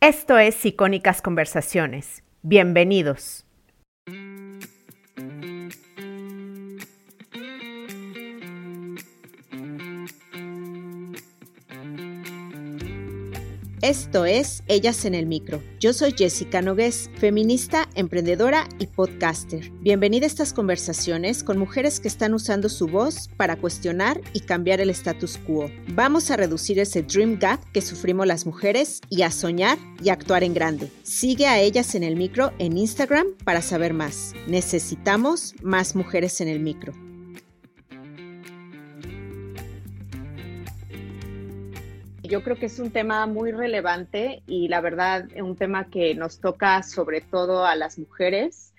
Esto es Icónicas Conversaciones. Bienvenidos. Esto es Ellas en el Micro. Yo soy Jessica Nogués, feminista, emprendedora y podcaster. Bienvenida a estas conversaciones con mujeres que están usando su voz para cuestionar y cambiar el status quo. Vamos a reducir ese dream gap que sufrimos las mujeres y a soñar y actuar en grande. Sigue a Ellas en el Micro en Instagram para saber más. Necesitamos más mujeres en el micro. Yo creo que es un tema muy relevante y la verdad un tema que nos toca sobre todo a las mujeres.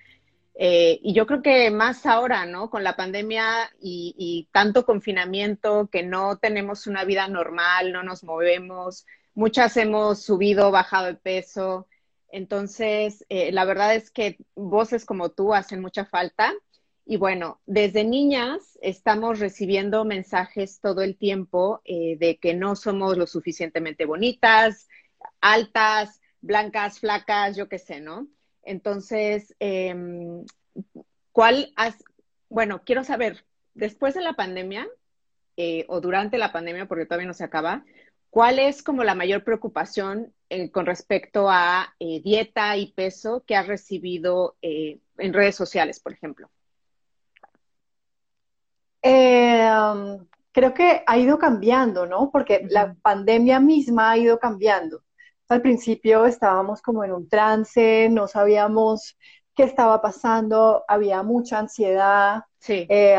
Eh, y yo creo que más ahora, ¿no? Con la pandemia y, y, tanto confinamiento, que no tenemos una vida normal, no nos movemos, muchas hemos subido, bajado de peso. Entonces, eh, la verdad es que voces como tú hacen mucha falta. Y bueno, desde niñas estamos recibiendo mensajes todo el tiempo eh, de que no somos lo suficientemente bonitas, altas, blancas, flacas, yo qué sé, ¿no? Entonces, em, ¿cuál has, bueno, quiero saber, después de la pandemia eh, o durante la pandemia, porque todavía no se acaba, ¿cuál es como la mayor preocupación eh, con respecto a dieta y peso que has recibido en redes sociales, por ejemplo? Eh, creo que ha ido cambiando, ¿no? Porque la pandemia misma ha ido cambiando. Al principio estábamos como en un trance, no sabíamos qué estaba pasando, había mucha ansiedad. Sí. Eh,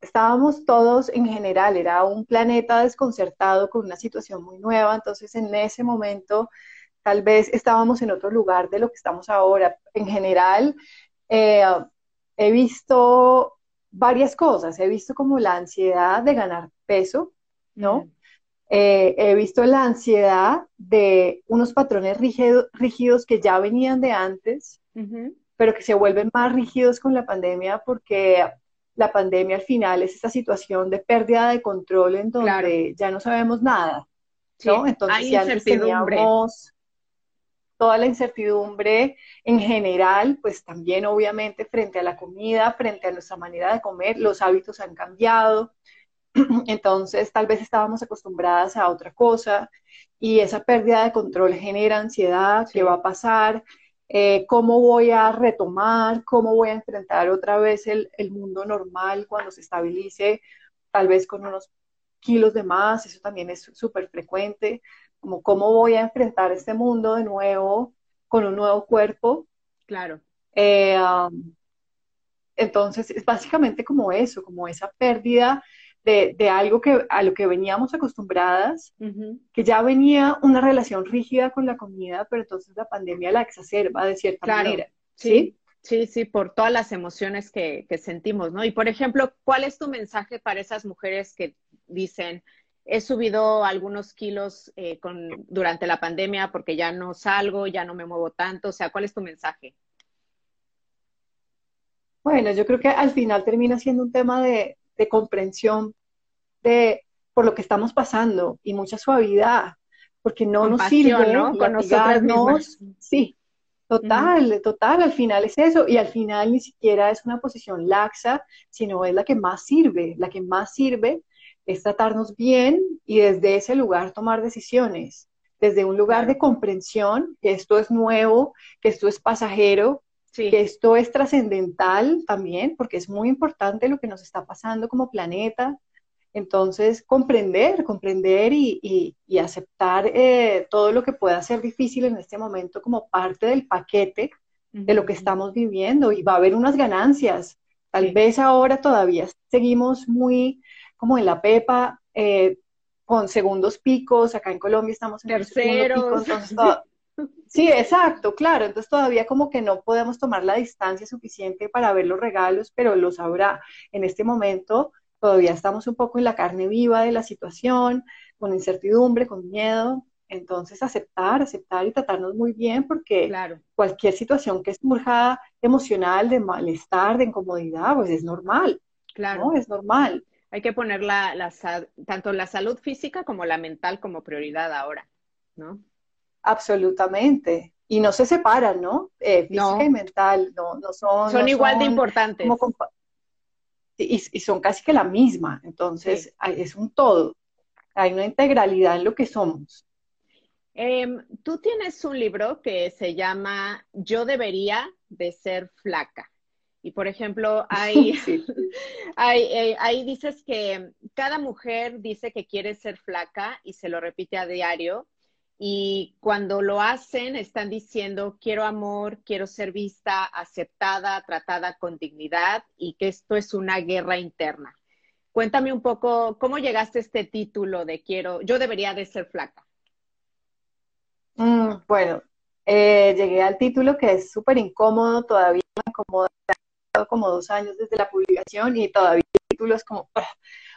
estábamos todos en general, era un planeta desconcertado con una situación muy nueva, entonces en ese momento tal vez estábamos en otro lugar de lo que estamos ahora. En general, eh, he visto varias cosas. He visto como la ansiedad de ganar peso, ¿no? Eh, he visto la ansiedad de unos patrones rígidos que ya venían de antes, pero que se vuelven más rígidos con la pandemia porque la pandemia al final es esta situación de pérdida de control en donde ya no sabemos nada, ¿no? Entonces ya teníamos toda la incertidumbre en general, pues también obviamente frente a la comida, frente a nuestra manera de comer, los hábitos han cambiado. Entonces, tal vez estábamos acostumbradas a otra cosa y esa pérdida de control genera ansiedad, ¿qué va a pasar? Eh, ¿Cómo voy a retomar? ¿Cómo voy a enfrentar otra vez el, el mundo normal cuando se estabilice? Tal vez con unos kilos de más, eso también es súper frecuente como cómo voy a enfrentar este mundo de nuevo con un nuevo cuerpo. Claro. Eh, um, entonces, es básicamente como eso, como esa pérdida de, algo que, a lo que veníamos acostumbradas, que ya venía una relación rígida con la comida, pero entonces la pandemia la exacerba de cierta manera. ¿sí? ¿sí? Sí, por todas las emociones que, que sentimos, ¿no? Y por ejemplo, ¿cuál es tu mensaje para esas mujeres que dicen, he subido algunos kilos eh, con, durante la pandemia porque ya no salgo, ya no me muevo tanto. O sea, ¿cuál es tu mensaje? Bueno, yo creo que al final termina siendo un tema de, comprensión de por lo que estamos pasando y mucha suavidad, porque no nos sirve ¿no? con nosotros Sí, total, total, al final es eso, y al final ni siquiera es una posición laxa, sino es la que más sirve, la que más sirve es tratarnos bien y desde ese lugar tomar decisiones, desde un lugar de comprensión, que esto es nuevo, que esto es pasajero, que esto es trascendental también, porque es muy importante lo que nos está pasando como planeta. Entonces, comprender, comprender y, aceptar eh, todo lo que pueda ser difícil en este momento como parte del paquete de lo que estamos viviendo y va a haber unas ganancias. Tal vez ahora todavía seguimos muy como en la Pepa, eh, con segundos picos, acá en Colombia estamos en terceros. Sí, exacto, claro. Entonces todavía como que no podemos tomar la distancia suficiente para ver los regalos, pero los habrá. En este momento todavía estamos un poco en la carne viva de la situación, con incertidumbre, con miedo. Entonces aceptar, aceptar y tratarnos muy bien porque cualquier situación que surja emocional, de malestar, de incomodidad, pues es normal. Claro. Es normal. Hay que poner la, tanto la salud física como la mental como prioridad ahora, ¿no? Absolutamente. Y no se separan, ¿no? Eh, física y mental, no, no son. Son igual de importantes. y, son casi que la misma. Entonces, es un todo. Hay una integralidad en lo que somos. Em, tú tienes un libro que se llama Yo debería de ser flaca. Y por ejemplo, hay, eh, ahí dices que cada mujer dice que quiere ser flaca y se lo repite a diario. Y cuando lo hacen, están diciendo, quiero amor, quiero ser vista, aceptada, tratada con dignidad y que esto es una guerra interna. Cuéntame un poco, ¿cómo llegaste a este título de quiero, yo debería de ser flaca? Mm, bueno, eh, llegué al título que es súper incómodo, todavía me incomoda, como dos años desde la publicación y todavía el título es como, ah",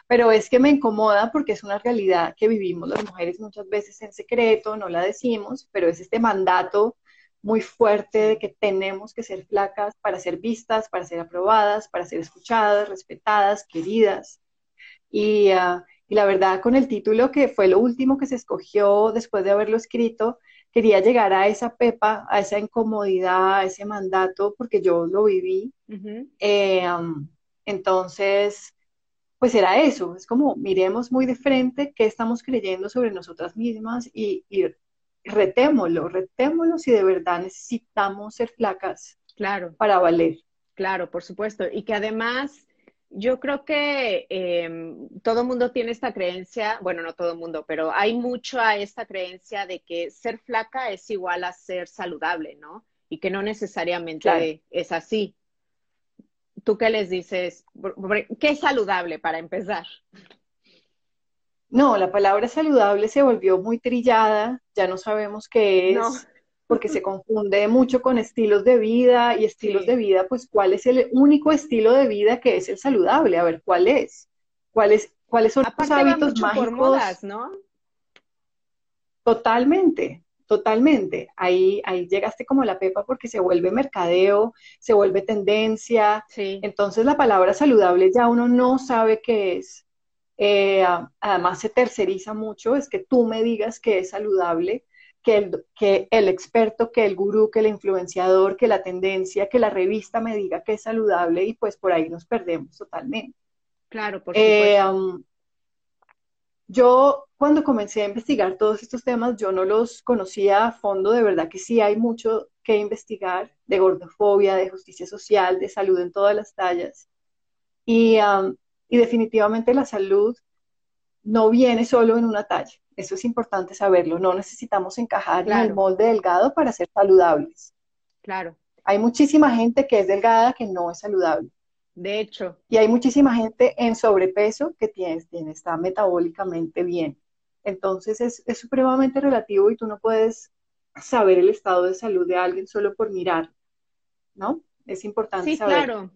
pero es que me incomoda porque es una realidad que vivimos las mujeres muchas veces en secreto, no la decimos, pero es este mandato muy fuerte de que tenemos que ser flacas para ser vistas, para ser aprobadas, para ser escuchadas, respetadas, queridas. Y, ah, y la verdad, con el título que fue lo último que se escogió después de haberlo escrito, quería llegar a esa pepa, a esa incomodidad, a ese mandato, porque yo lo viví. Eh, entonces, pues era eso, es como miremos muy de frente qué estamos creyendo sobre nosotras mismas y, y retémoslo, retémoslo si de verdad necesitamos ser flacas claro. para valer. Claro, por supuesto. Y que además yo creo que em, todo mundo tiene esta creencia, bueno, no todo mundo, pero hay mucho a esta creencia de que ser flaca es igual a ser saludable, ¿no? Y que no necesariamente es así. ¿Tú qué les dices? ¿Qué es saludable para empezar? No, la palabra saludable se volvió muy trillada, ya no sabemos qué es porque se confunde mucho con estilos de vida y estilos de vida, pues cuál es el único estilo de vida que es el saludable, a ver, ¿cuál es? ¿Cuáles, cuáles son los hábitos mágicos? ¿no? Totalmente, totalmente. Ahí, ahí llegaste como la pepa porque se vuelve mercadeo, se vuelve tendencia. Entonces la palabra saludable ya uno no sabe qué es. Eh, además se terceriza mucho, es que tú me digas que es saludable que el, que el experto, que el gurú, que el influenciador, que la tendencia, que la revista me diga que es saludable y pues por ahí nos perdemos totalmente. Claro, por eh, supuesto. yo cuando comencé a investigar todos estos temas, yo no los conocía a fondo, de verdad que sí hay mucho que investigar de gordofobia, de justicia social, de salud en todas las tallas. Y, y definitivamente la salud no viene solo en una talla. Eso es importante saberlo. No necesitamos encajar en el molde delgado para ser saludables. Claro. Hay muchísima gente que es delgada que no es saludable. De hecho. Y hay muchísima gente en sobrepeso que tiene, tiene está metabólicamente bien. Entonces es, es, supremamente relativo y tú no puedes saber el estado de salud de alguien solo por mirar, ¿no? Es importante sí, saber. Claro.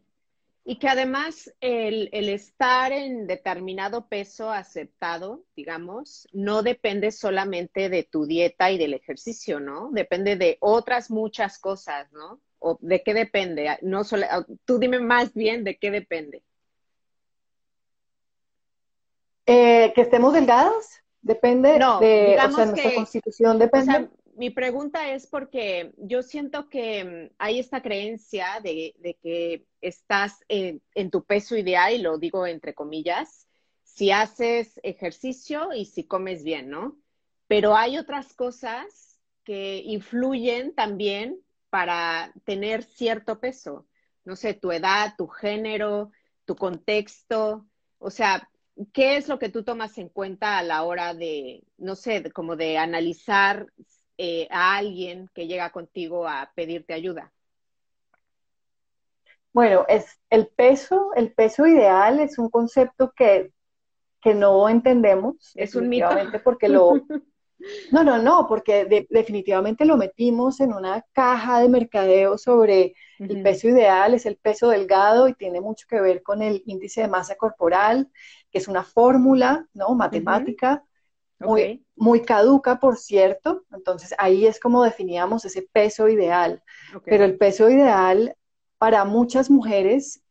Y que además el, estar en determinado peso aceptado, digamos, no depende solamente de tu dieta y del ejercicio, ¿no? Depende de otras muchas cosas, ¿no? ¿O de qué depende? No solo, tú dime más bien de qué depende. Eh, que estemos delgados, depende no, de, o sea, nuestra constitución depende mi pregunta es porque yo siento que mm, hay esta creencia de, que estás en, tu peso ideal, y lo digo entre comillas, si haces ejercicio y si comes bien, ¿no? Pero hay otras cosas que influyen también para tener cierto peso. No sé, tu edad, tu género, tu contexto. O sea, ¿qué es lo que tú tomas en cuenta a la hora de, no sé, como de analizar eh, a alguien que llega contigo a pedirte ayuda? Bueno, es el peso, el peso ideal es un concepto que, no entendemos. Es un mito. Porque lo, no, no, no, porque definitivamente lo metimos en una caja de mercadeo sobre el peso ideal, es el peso delgado y tiene mucho que ver con el índice de masa corporal, que es una fórmula, ¿no? Matemática muy, muy caduca, por cierto. Entonces ahí es como definíamos ese peso ideal. Pero el peso ideal para muchas mujeres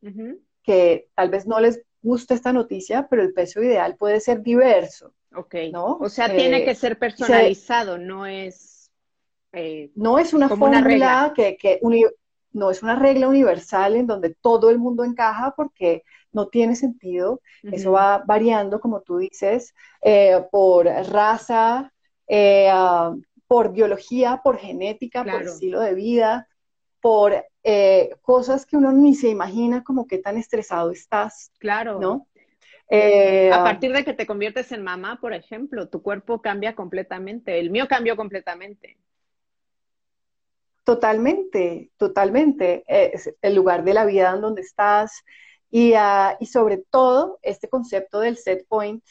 que tal vez no les gusta esta noticia, pero el peso ideal puede ser diverso. Ok. ¿no? O sea, tiene eh, que ser personalizado, no es Eh, no es una fórmula que, que no es una regla universal en donde todo el mundo encaja porque no tiene sentido. Eso va variando, como tú dices, eh, por raza, eh, ah, por biología, por genética, por estilo de vida, por eh, cosas que uno ni se imagina como qué tan estresado estás. Claro. ¿No? a partir de que te conviertes en mamá, por ejemplo, tu cuerpo cambia completamente. El mío cambió completamente. Totalmente, totalmente. Es el lugar de la vida en donde estás y, ah, y sobre todo este concepto del set point,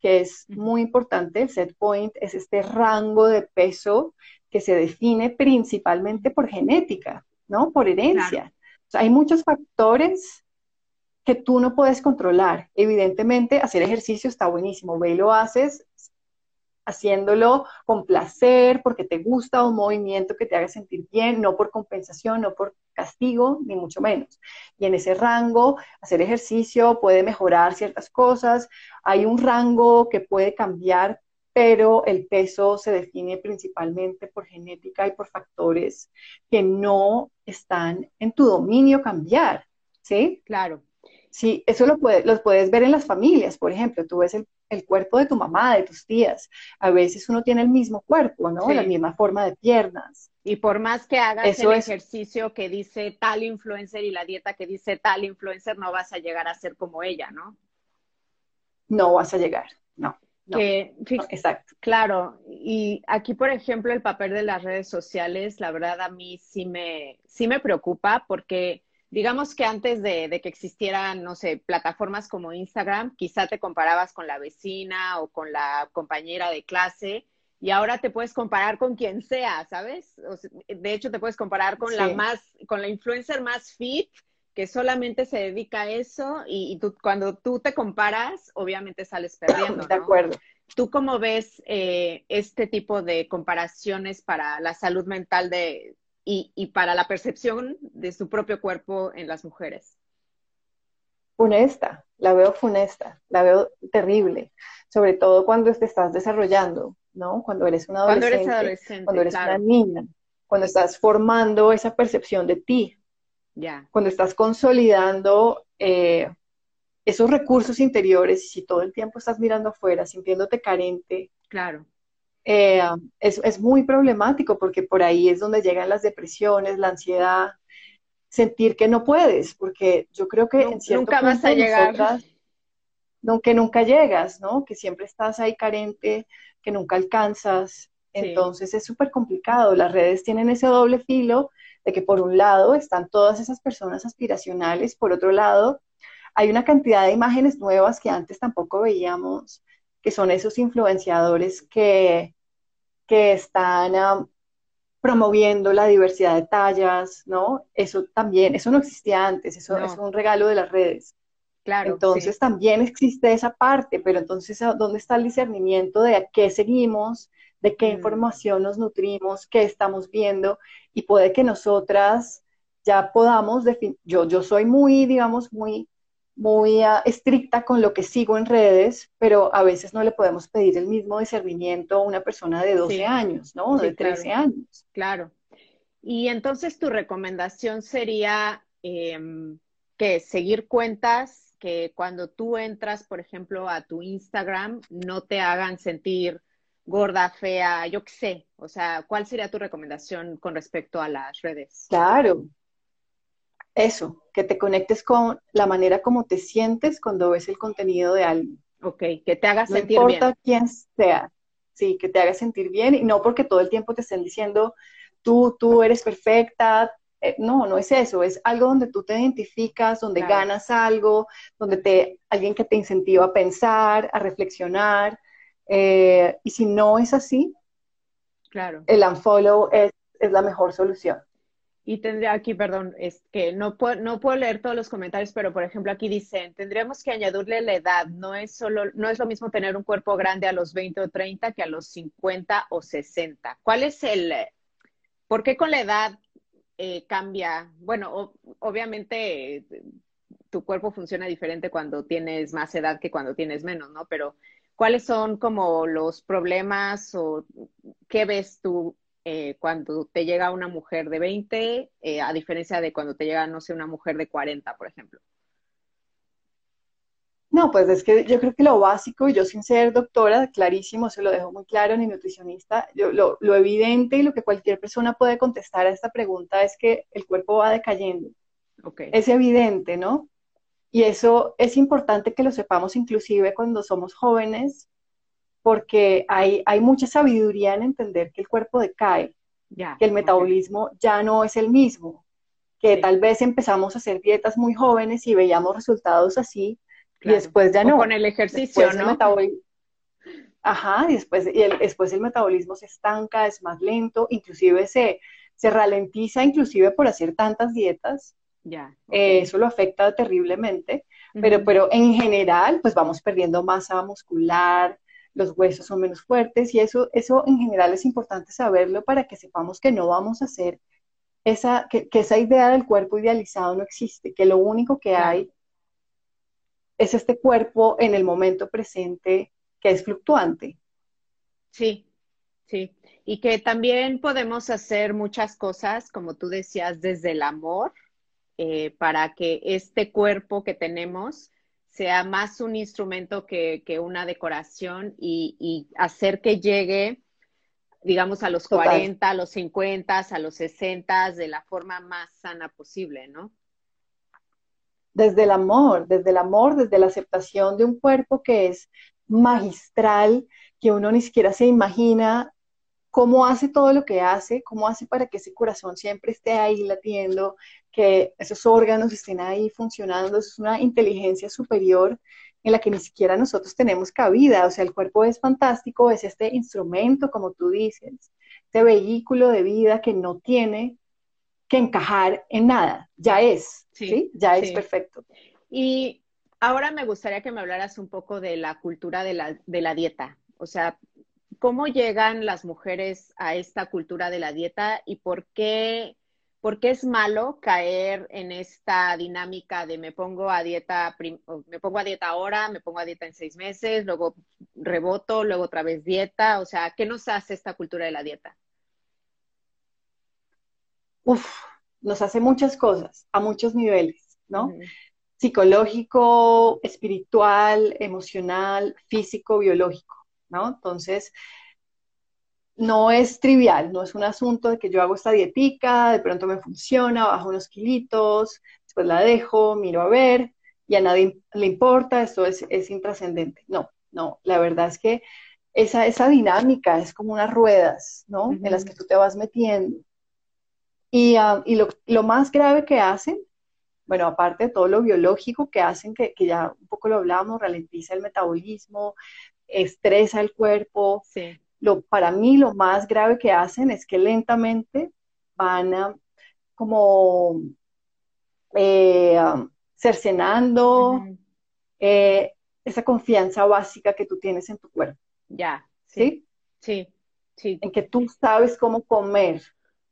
que es muy importante. El set point es este rango de peso que se define principalmente por genética, ¿no? Por herencia. hay muchos factores que tú no puedes controlar. Evidentemente, hacer ejercicio está buenísimo. Ve y lo haces, haciéndolo con placer, porque te gusta un movimiento que te haga sentir bien, no por compensación, no por castigo, ni mucho menos. Y en ese rango, hacer ejercicio puede mejorar ciertas cosas, hay un rango que puede cambiar, pero el peso se define principalmente por genética y por factores que no están en tu dominio cambiar, ¿sí? Claro. Sí, eso lo los puedes ver en las familias, por ejemplo, tú ves el el cuerpo de tu mamá, de tus tías. A veces uno tiene el mismo cuerpo, ¿no? La misma forma de piernas. Y por más que hagas el ejercicio que dice tal influencer y la dieta que dice tal influencer, no vas a llegar a ser como ella, ¿no? No vas a llegar, no. exacto. Claro, y aquí, por ejemplo, el papel de las redes sociales, la verdad a mí sí me, sí me preocupa porque digamos que antes de, que existieran, no sé, plataformas como Instagram, quizá te comparabas con la vecina o con la compañera de clase y ahora te puedes comparar con quien sea, ¿sabes? de hecho, te puedes comparar con la más, con la influencer más fit que solamente se dedica a eso y, tú, cuando tú te comparas, obviamente sales perdiendo. ¿no? De acuerdo. ¿Tú cómo ves eh, este tipo de comparaciones para la salud mental de, y, para la percepción de su propio cuerpo en las mujeres? Funesta, la veo funesta, la veo terrible, sobre todo cuando te estás desarrollando, ¿no? Cuando eres una adolescente, cuando eres, adolescente, cuando eres una niña, cuando estás formando esa percepción de ti, ya. cuando estás consolidando eh, esos recursos interiores y si todo el tiempo estás mirando afuera, sintiéndote carente, claro. Eh, es, muy problemático porque por ahí es donde llegan las depresiones, la ansiedad, sentir que no puedes, porque yo creo que en cierto nunca vas a llegar. que nunca llegas, ¿no? Que siempre estás ahí carente, que nunca alcanzas. Entonces es súper complicado. Las redes tienen ese doble filo de que por un lado están todas esas personas aspiracionales, por otro lado hay una cantidad de imágenes nuevas que antes tampoco veíamos, que son esos influenciadores que que están ah, promoviendo la diversidad de tallas, ¿no? Eso también, eso no existía antes, eso es un regalo de las redes. Claro. Entonces también existe esa parte, pero entonces, ah, ¿dónde está el discernimiento de a qué seguimos, de qué mm. información nos nutrimos, qué estamos viendo? Y puede que nosotras ya podamos definir, yo, yo soy muy, digamos, muy muy ah, estricta con lo que sigo en redes, pero a veces no le podemos pedir el mismo discernimiento a una persona de 12 años, ¿no? de 13 años. Claro. Y entonces tu recomendación sería em, que seguir cuentas que cuando tú entras, por ejemplo, a tu Instagram, no te hagan sentir gorda, fea, yo qué sé. O sea, ¿cuál sería tu recomendación con respecto a las redes? Claro, eso, que te conectes con la manera como te sientes cuando ves el contenido de alguien. Ok, que te haga sentir bien. No importa quién sea, sí, que te haga sentir bien y no porque todo el tiempo te estén diciendo, tú, tú eres perfecta. Eh, no, no es eso, es algo donde tú te identificas, donde ganas algo, donde te, alguien que te incentiva a pensar, a reflexionar. Eh, y si no es así, claro. el unfollow es, es la mejor solución. Y tendría aquí, perdón, es que no puedo, no puedo leer todos los comentarios, pero por ejemplo aquí dicen, tendríamos que añadirle la edad, no es solo, no es lo mismo tener un cuerpo grande a los 20 o 30 que a los 50 o 60. ¿Cuál es el, por qué con la edad eh, cambia? Bueno, obviamente tu cuerpo funciona diferente cuando tienes más edad que cuando tienes menos, ¿no? Pero ¿cuáles son como los problemas o qué ves tú eh, cuando te llega una mujer de 20, eh, a diferencia de cuando te llega, no sé, una mujer de 40, por ejemplo? No, pues es que yo creo que lo básico, y yo sin ser doctora, clarísimo, se lo dejo muy claro, ni nutricionista, yo, lo, lo, evidente y lo que cualquier persona puede contestar a esta pregunta es que el cuerpo va decayendo. Okay. Es evidente, ¿no? Y eso es importante que lo sepamos inclusive cuando somos jóvenes, porque hay, hay mucha sabiduría en entender que el cuerpo decae, que el metabolismo ya no es el mismo, que tal vez empezamos a hacer dietas muy jóvenes y veíamos resultados así, y después ya no. con el ejercicio, ¿no? Ajá, y después, y el, después el metabolismo se estanca, es más lento, inclusive se, se ralentiza, inclusive por hacer tantas dietas. Ya. Eh, eso lo afecta terriblemente, pero, pero en general, pues vamos perdiendo masa muscular, los huesos son menos fuertes y eso, eso en general es importante saberlo para que sepamos que no vamos a hacer esa, que, esa idea del cuerpo idealizado no existe, que lo único que hay es este cuerpo en el momento presente que es fluctuante. Sí, sí. Y que también podemos hacer muchas cosas, como tú decías, desde el amor, eh, para que este cuerpo que tenemos sea más un instrumento que, una decoración y, hacer que llegue, digamos, a los 40, a los 50, a los 60 de la forma más sana posible, ¿no? desde el amor, desde el amor, desde la aceptación de un cuerpo que es magistral, que uno ni siquiera se imagina cómo hace todo lo que hace, cómo hace para que ese corazón siempre esté ahí latiendo, que esos órganos estén ahí funcionando, es una inteligencia superior en la que ni siquiera nosotros tenemos cabida, o sea, el cuerpo es fantástico, es este instrumento, como tú dices, este vehículo de vida que no tiene que encajar en nada, ya es, ¿sí? Ya es perfecto. Y ahora me gustaría que me hablaras un poco de la cultura de la, de la dieta, o sea, ¿cómo llegan las mujeres a esta cultura de la dieta y por qué, por qué es malo caer en esta dinámica de me pongo a dieta, me pongo a dieta ahora, me pongo a dieta en seis meses, luego reboto, luego otra vez dieta, o sea, ¿qué nos hace esta cultura de la dieta? uf, nos hace muchas cosas a muchos niveles, ¿no? Psicológico, espiritual, emocional, físico, biológico, ¿no? Entonces, no es trivial, no es un asunto de que yo hago esta dietica, de pronto me funciona, bajo unos kilitos, después la dejo, miro a ver, y a nadie le importa, esto es, intrascendente. No, no, la verdad es que esa, esa dinámica es como unas ruedas, ¿no? En las que tú te vas metiendo y, ah, lo, más grave que hacen, bueno, aparte de todo lo biológico que hacen, que, ya un poco lo hablamos, ralentiza el metabolismo, estresa el cuerpo. Lo, para mí lo más grave que hacen es que lentamente van a, como eh, cercenando eh, esa confianza básica que tú tienes en tu cuerpo. Ya, sí. Sí, sí. En que tú sabes cómo comer,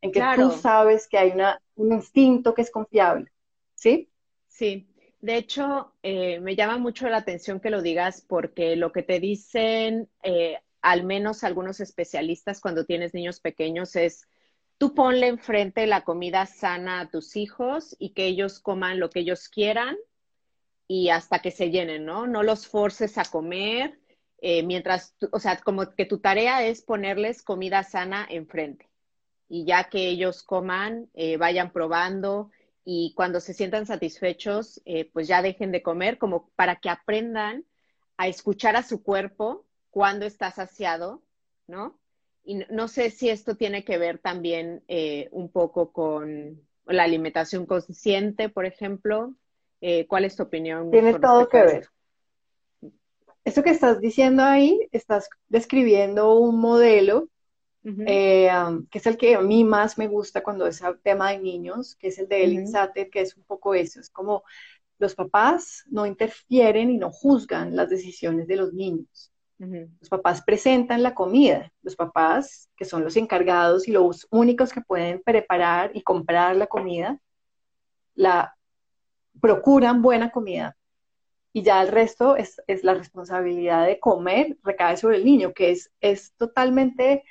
en que tú sabes que hay un instinto que es confiable, ¿sí? Sí. De hecho, eh, me llama mucho la atención que lo digas porque lo que te dicen, eh, al menos algunos especialistas cuando tienes niños pequeños, es tú ponle enfrente la comida sana a tus hijos y que ellos coman lo que ellos quieran y hasta que se llenen, ¿no? No los forces a comer, eh, mientras, o sea, como que tu tarea es ponerles comida sana enfrente y ya que ellos coman, vayan probando y cuando se sientan satisfechos, eh, pues ya dejen de comer, como para que aprendan a escuchar a su cuerpo cuando está saciado, ¿no? Y no sé si esto tiene que ver también eh, un poco con la alimentación consciente, por ejemplo. ¿Cuál es tu opinión? Tiene todo que ver. Eso que estás diciendo ahí, estás describiendo un modelo eh, que es el que a mí más me gusta cuando es el tema de niños, que es el de Ellen Satter, que es un poco eso, es como los papás no interfieren y no juzgan las decisiones de los niños. Los papás presentan la comida, los papás, que son los encargados y los únicos que pueden preparar y comprar la comida, la procuran buena comida. Y ya el resto es, es la responsabilidad de comer, recae sobre el niño, que es, es totalmente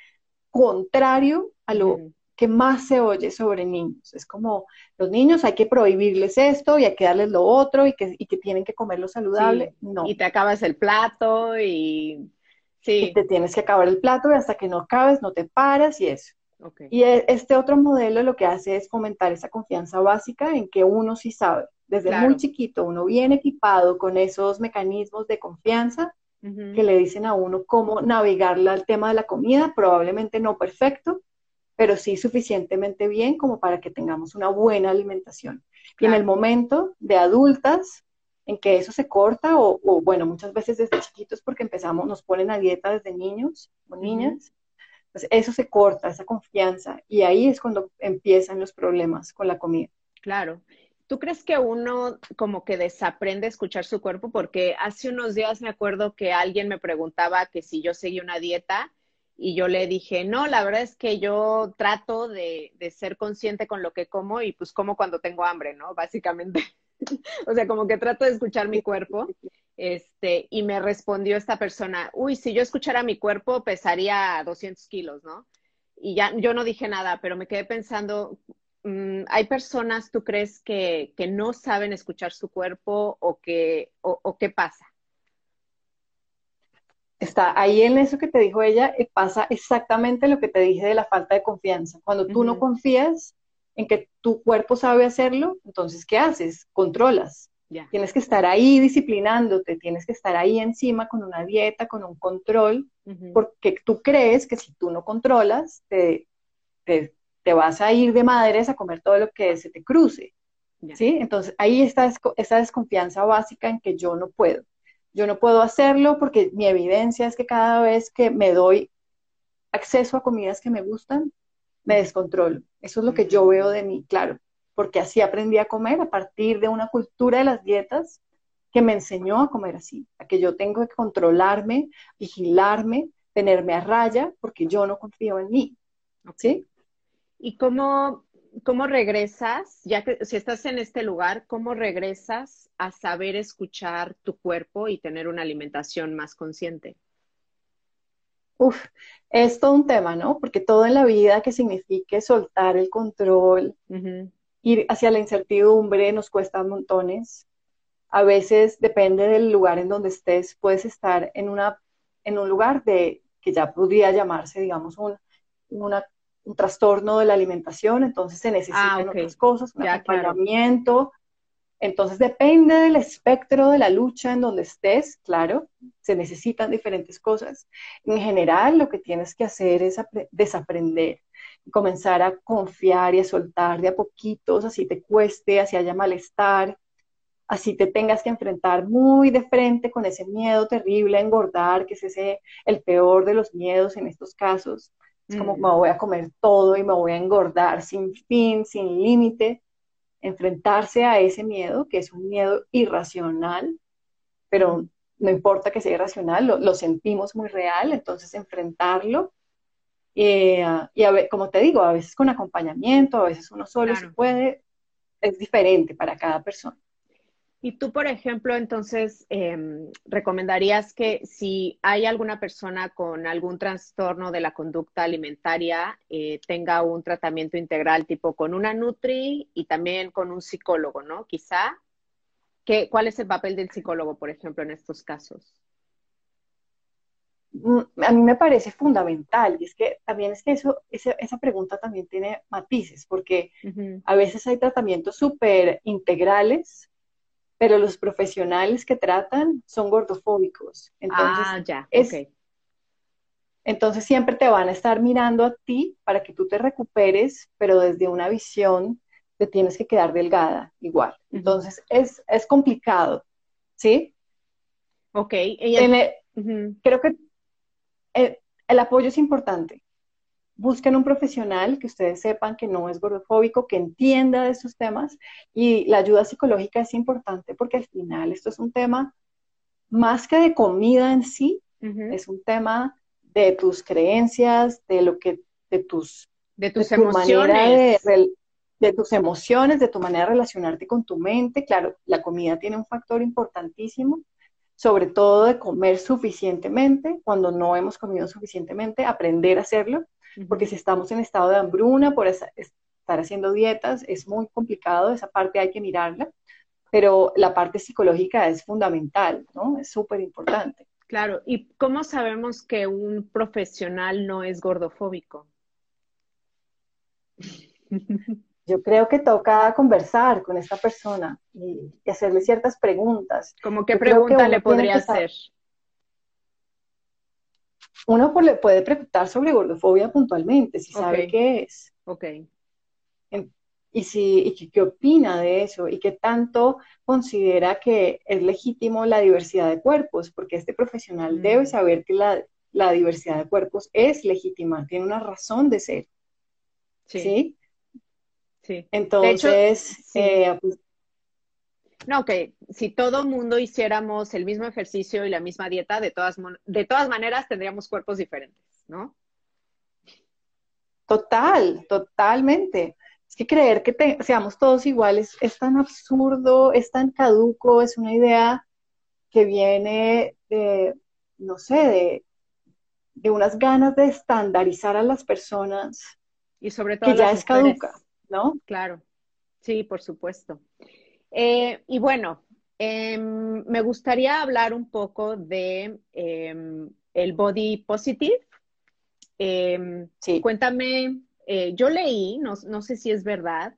contrario a lo que más se oye sobre niños. Es como, los niños hay que prohibirles esto y hay que darles lo otro y que, y que tienen que comer lo saludable. No. Y te acabas el plato y... Sí. Y te tienes que acabar el plato y hasta que no acabes no te paras y eso. Y e, este otro modelo lo que hace es fomentar esa confianza básica en que uno sí sabe. Desde muy chiquito, uno viene equipado con esos mecanismos de confianza que le dicen a uno cómo navegar el tema de la comida, probablemente no perfecto, pero sí suficientemente bien como para que tengamos una buena alimentación. Y en el momento de adultas, en que eso se corta, o, bueno, muchas veces desde chiquitos porque empezamos, nos ponen a dieta desde niños o niñas, pues eso se corta, esa confianza, y ahí es cuando empiezan los problemas con la comida. Claro. ¿Tú crees que uno como que desaprende a escuchar su cuerpo? Porque hace unos días me acuerdo que alguien me preguntaba que si yo seguía una dieta y yo le dije, no, la verdad es que yo trato de, ser consciente con lo que como y pues como cuando tengo hambre, ¿no? Básicamente. o sea, como que trato de escuchar mi cuerpo. Este, y me respondió esta persona, uy, si yo escuchara mi cuerpo pesaría 200 kilos, ¿no? Y ya, yo no dije nada, pero me quedé pensando, ¿hay personas, tú crees, que, que, no saben escuchar su cuerpo o, que, o, qué pasa? Está ahí en eso que te dijo ella, eh, pasa exactamente lo que te dije de la falta de confianza. Cuando tú no confías en que tu cuerpo sabe hacerlo, entonces, ¿qué haces? Controlas. Tienes que estar ahí disciplinándote, tienes que estar ahí encima con una dieta, con un control, porque tú crees que si tú no controlas, te, te, vas a ir de madres a comer todo lo que se te cruce. ¿sí? Entonces ahí está esa desconfianza básica en que yo no puedo. Yo no puedo hacerlo porque mi evidencia es que cada vez que me doy acceso a comidas que me gustan, me descontrolo. Eso es lo que yo veo de mí, claro porque así aprendí a comer a partir de una cultura de las dietas que me enseñó a comer así, a que yo tengo que controlarme, vigilarme, tenerme a raya, porque yo no confío en mí. ¿Sí? ¿Y cómo, cómo regresas, ya que si estás en este lugar, cómo regresas a saber escuchar tu cuerpo y tener una alimentación más consciente? Uf, es todo un tema, ¿no? Porque todo en la vida que signifique soltar el control, ir hacia la incertidumbre nos cuesta montones. A veces depende del lugar en donde estés, puedes estar en, una, en un lugar de, que ya podría llamarse, digamos, un, un trastorno de la alimentación, entonces se necesitan ah, otras cosas, un acompañamiento. Entonces depende del espectro de la lucha en donde estés, claro, se necesitan diferentes cosas. En general, lo que tienes que hacer es desaprender comenzar a confiar y a soltar de a poquitos, así te cueste, así haya malestar, así te tengas que enfrentar muy de frente con ese miedo terrible a engordar, que es ese el peor de los miedos en estos casos. Es como mm. me voy a comer todo y me voy a engordar sin fin, sin límite. Enfrentarse a ese miedo, que es un miedo irracional, pero no importa que sea irracional, lo, lo sentimos muy real, entonces enfrentarlo eh, y a ver, como te digo, a veces con acompañamiento, a veces uno solo se puede, es diferente para cada persona. Y tú, por ejemplo, entonces, em, ¿recomendarías que si hay alguna persona con algún trastorno de la conducta alimentaria, eh, tenga un tratamiento integral tipo con una Nutri y también con un psicólogo, ¿no? Quizá. ¿Qué, ¿Cuál es el papel del psicólogo, por ejemplo, en estos casos? Mm, a mí me parece fundamental y es que también es que eso, esa, pregunta también tiene matices porque a veces hay tratamientos súper integrales, pero los profesionales que tratan son gordofóbicos. Entonces, ah, ya, Entonces siempre te van a estar mirando a ti para que tú te recuperes, pero desde una visión te tienes que quedar delgada igual. Entonces es, es complicado, ¿sí? Ok. Creo que eh, el, apoyo es importante. Busquen un profesional que ustedes sepan que no es gordofóbico, que entienda de estos temas y la ayuda psicológica es importante porque al final esto es un tema más que de comida en sí, es un tema de tus creencias, de lo que, de tus, de tus emociones. De, de, tus emociones, de tu manera de relacionarte con tu mente. Claro, la comida tiene un factor importantísimo, sobre todo de comer suficientemente, cuando no hemos comido suficientemente, aprender a hacerlo, porque si estamos en estado de hambruna por estar haciendo dietas, es muy complicado, esa parte hay que mirarla, pero la parte psicológica es fundamental, ¿no? Es súper importante. Claro, ¿y cómo sabemos que un profesional no es gordofóbico? Yo creo que toca conversar con esta persona y, hacerle ciertas preguntas. ¿Cómo qué pregunta le podría hacer? Uno le puede preguntar sobre gordofobia puntualmente, si sabe qué es. Ok. Y, si, y qué opina de eso y qué tanto considera que es legítimo la diversidad de cuerpos, porque este profesional debe mm. saber que la, la, diversidad de cuerpos es legítima, tiene una razón de ser. ¿Sí? Sí. Entonces, eh, pues, no, que si todo mundo hiciéramos el mismo ejercicio y la misma dieta, de todas, de todas maneras tendríamos cuerpos diferentes, ¿no? Total, totalmente. Es que creer que seamos todos iguales es tan absurdo, es tan caduco, es una idea que viene de, no sé, de, de unas ganas de estandarizar a las personas. Y sobre todo que ya es caduca. ¿no? Claro, sí, por supuesto. Eh, y bueno, em, me gustaría hablar un poco de em, el body positive. Em, sí. Cuéntame, eh, yo leí, no, no, sé si es verdad,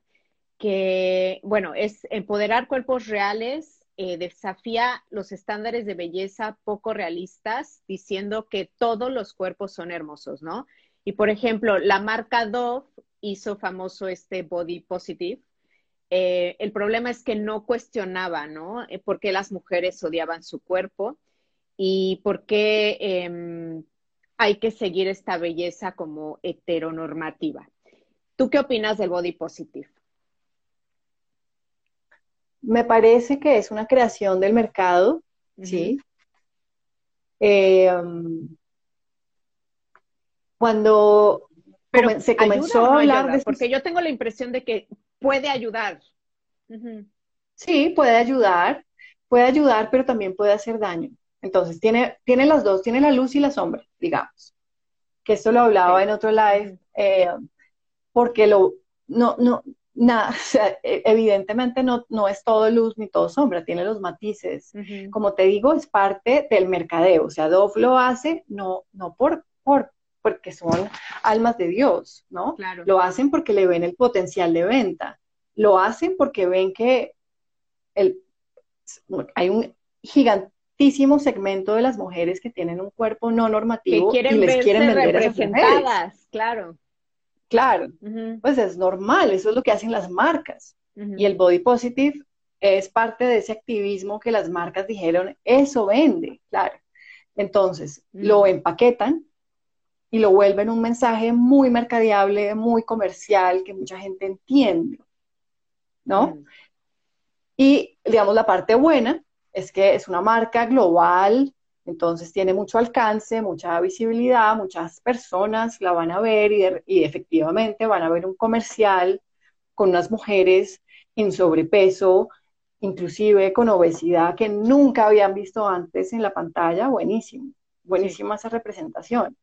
que, bueno, es empoderar cuerpos reales, eh, desafía los estándares de belleza poco realistas, diciendo que todos los cuerpos son hermosos, ¿no? Y por ejemplo, la marca Dove hizo famoso este body positive. Eh, el problema es que no cuestionaba, ¿no? Eh, por qué las mujeres odiaban su cuerpo y por qué em, hay que seguir esta belleza como heteronormativa. ¿Tú qué opinas del body positive? Me parece que es una creación del mercado, ¿sí? Em, cuando pero se comenzó a hablar de... Porque yo tengo la impresión de que puede ayudar. Sí, puede ayudar, puede ayudar, pero también puede hacer daño. Entonces, tiene, tiene las dos, tiene la luz y la sombra, digamos. Que esto lo hablaba en otro live, eh, porque lo, no, no, nada, e, evidentemente no, no es todo luz ni todo sombra, tiene los matices. Como te digo, es parte del mercadeo, o sea, Dove lo hace no, no por, por porque son almas de Dios, ¿no? Claro. Lo hacen porque le ven el potencial de venta. Lo hacen porque ven que el, hay un gigantísimo segmento de las mujeres que tienen un cuerpo no normativo y les quieren vender representadas, claro. Claro, pues es normal, eso es lo que hacen las marcas. Y el body positive es parte de ese activismo que las marcas dijeron, eso vende, claro. Entonces, lo empaquetan y lo vuelven un mensaje muy mercadeable, muy comercial, que mucha gente entiende, ¿no? Mm. Y, digamos, la parte buena es que es una marca global, entonces tiene mucho alcance, mucha visibilidad, muchas personas la van a ver y, y efectivamente van a ver un comercial con unas mujeres en sobrepeso, inclusive con obesidad que nunca habían visto antes en la pantalla, buenísimo, buenísima esa representación.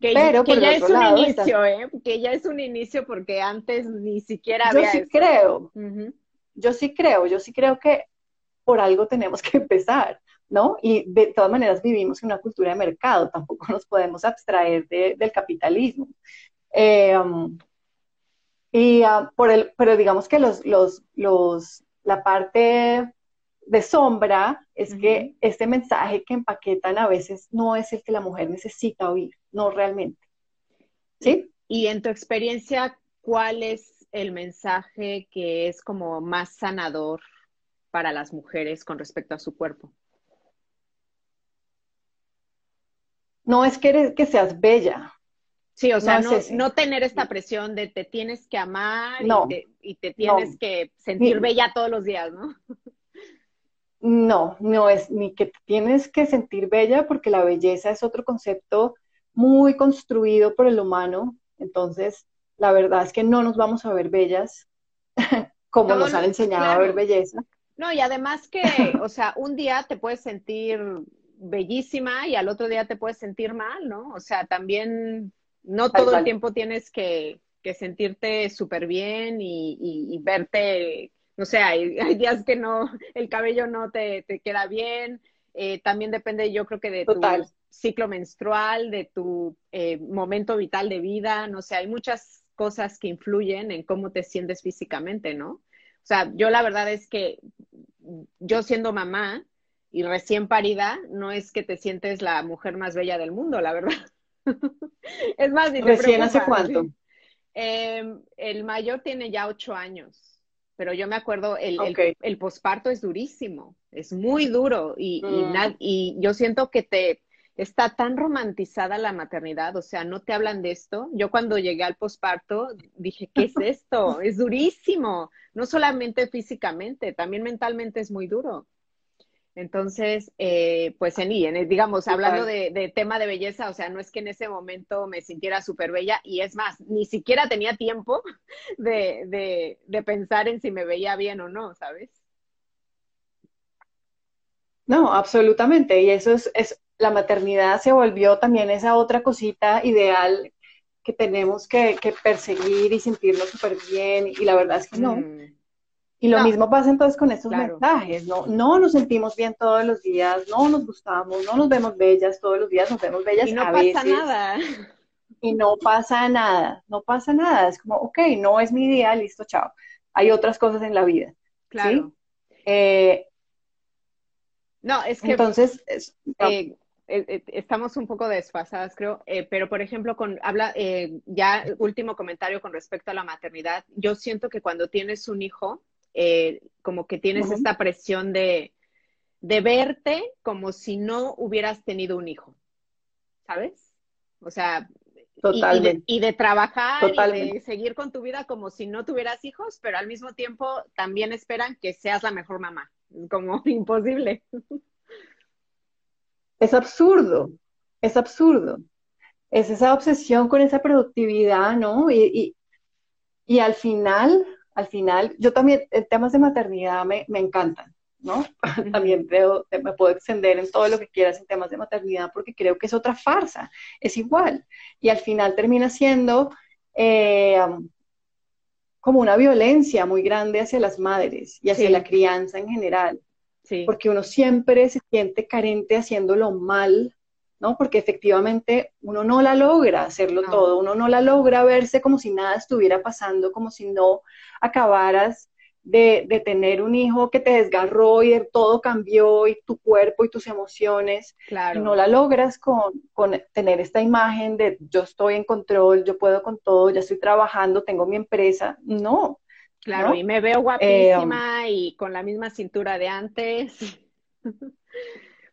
Que, Pero que ya es un inicio, ¿eh? Que ya es un inicio porque antes ni siquiera había. Yo sí creo. Yo sí creo, yo sí creo que por algo tenemos que empezar, ¿no? Y de todas maneras vivimos en una cultura de mercado, tampoco nos podemos abstraer del capitalismo. Em, y ah, por el, pero digamos que los, los, los, la parte de sombra es que este mensaje que empaquetan a veces no es el que la mujer necesita oír, no realmente. ¿Sí? Y en tu experiencia, ¿cuál es el mensaje que es como más sanador para las mujeres con respecto a su cuerpo? No es que, que seas bella. Sí, o sea, no, tener esta presión de te tienes que amar y, te, tienes que sentir bella todos los días, ¿no? No, no es ni que tienes que sentir bella porque la belleza es otro concepto muy construido por el humano. Entonces, la verdad es que no nos vamos a ver bellas como nos han enseñado a ver belleza. No, y además que, o sea, un día te puedes sentir bellísima y al otro día te puedes sentir mal, ¿no? O sea, también no todo el tiempo tienes que, sentirte súper bien y, verte, no sé, hay, días que no, el cabello no te, queda bien. Eh, también depende, yo creo que de tu ciclo menstrual, de tu eh, momento vital de vida, no sé, hay muchas cosas que influyen en cómo te sientes físicamente, ¿no? O sea, yo la verdad es que yo siendo mamá y recién parida, no es que te sientes la mujer más bella del mundo, la verdad. es más, ni ¿Recién hace cuánto? Em, el mayor tiene ya ocho años, pero yo me acuerdo, el, el, posparto es durísimo, es muy duro y, mm. y yo siento que te, está tan romantizada la maternidad, o sea, no te hablan de esto. Yo cuando llegué al posparto dije, ¿qué es esto? es durísimo, no solamente físicamente, también mentalmente es muy duro. Entonces, eh, pues en, en, digamos, hablando de, tema de belleza, o sea, no es que en ese momento me sintiera súper bella y es más, ni siquiera tenía tiempo de, de, de pensar en si me veía bien o no, ¿sabes? No, absolutamente. Y eso es, es, la maternidad se volvió también esa otra cosita ideal que tenemos que, perseguir y sentirnos súper bien, y la verdad es que no. Mm. Y lo mismo pasa entonces con estos mensajes, ¿no? No nos sentimos bien todos los días, no nos gustamos, no nos vemos bellas todos los días, nos vemos bellas y no pasa nada. Y no pasa nada, no pasa nada. Es como, ok, no es mi día, listo, chao. Hay otras cosas en la vida. Claro. Eh, no, es que. Entonces, eh, eh, eh, estamos un poco desfasadas, creo, eh, pero por ejemplo, con habla, ya último comentario con respecto a la maternidad, yo siento que cuando tienes un hijo, como que tienes esta presión de, de verte como si no hubieras tenido un hijo, ¿sabes? O sea, Y, de, trabajar y de seguir con tu vida como si no tuvieras hijos, pero al mismo tiempo también esperan que seas la mejor mamá. Como imposible. Es absurdo, es absurdo. Es esa obsesión con esa productividad, ¿no? Y, y, al final, al final, yo también, en temas de maternidad me, me encantan, ¿no? también creo, me puedo extender en todo lo que quieras en temas de maternidad porque creo que es otra farsa, es igual. Y al final termina siendo eh, como una violencia muy grande hacia las madres y hacia la crianza en general porque uno siempre se siente carente haciéndolo mal, ¿no? Porque efectivamente uno no la logra hacerlo todo, uno no la logra verse como si nada estuviera pasando, como si no acabaras de, tener un hijo que te desgarró y todo cambió y tu cuerpo y tus emociones. Claro. Y no la logras con, con, tener esta imagen de yo estoy en control, yo puedo con todo, ya estoy trabajando, tengo mi empresa. No, Claro, y me veo guapísima eh, y con la misma cintura de antes.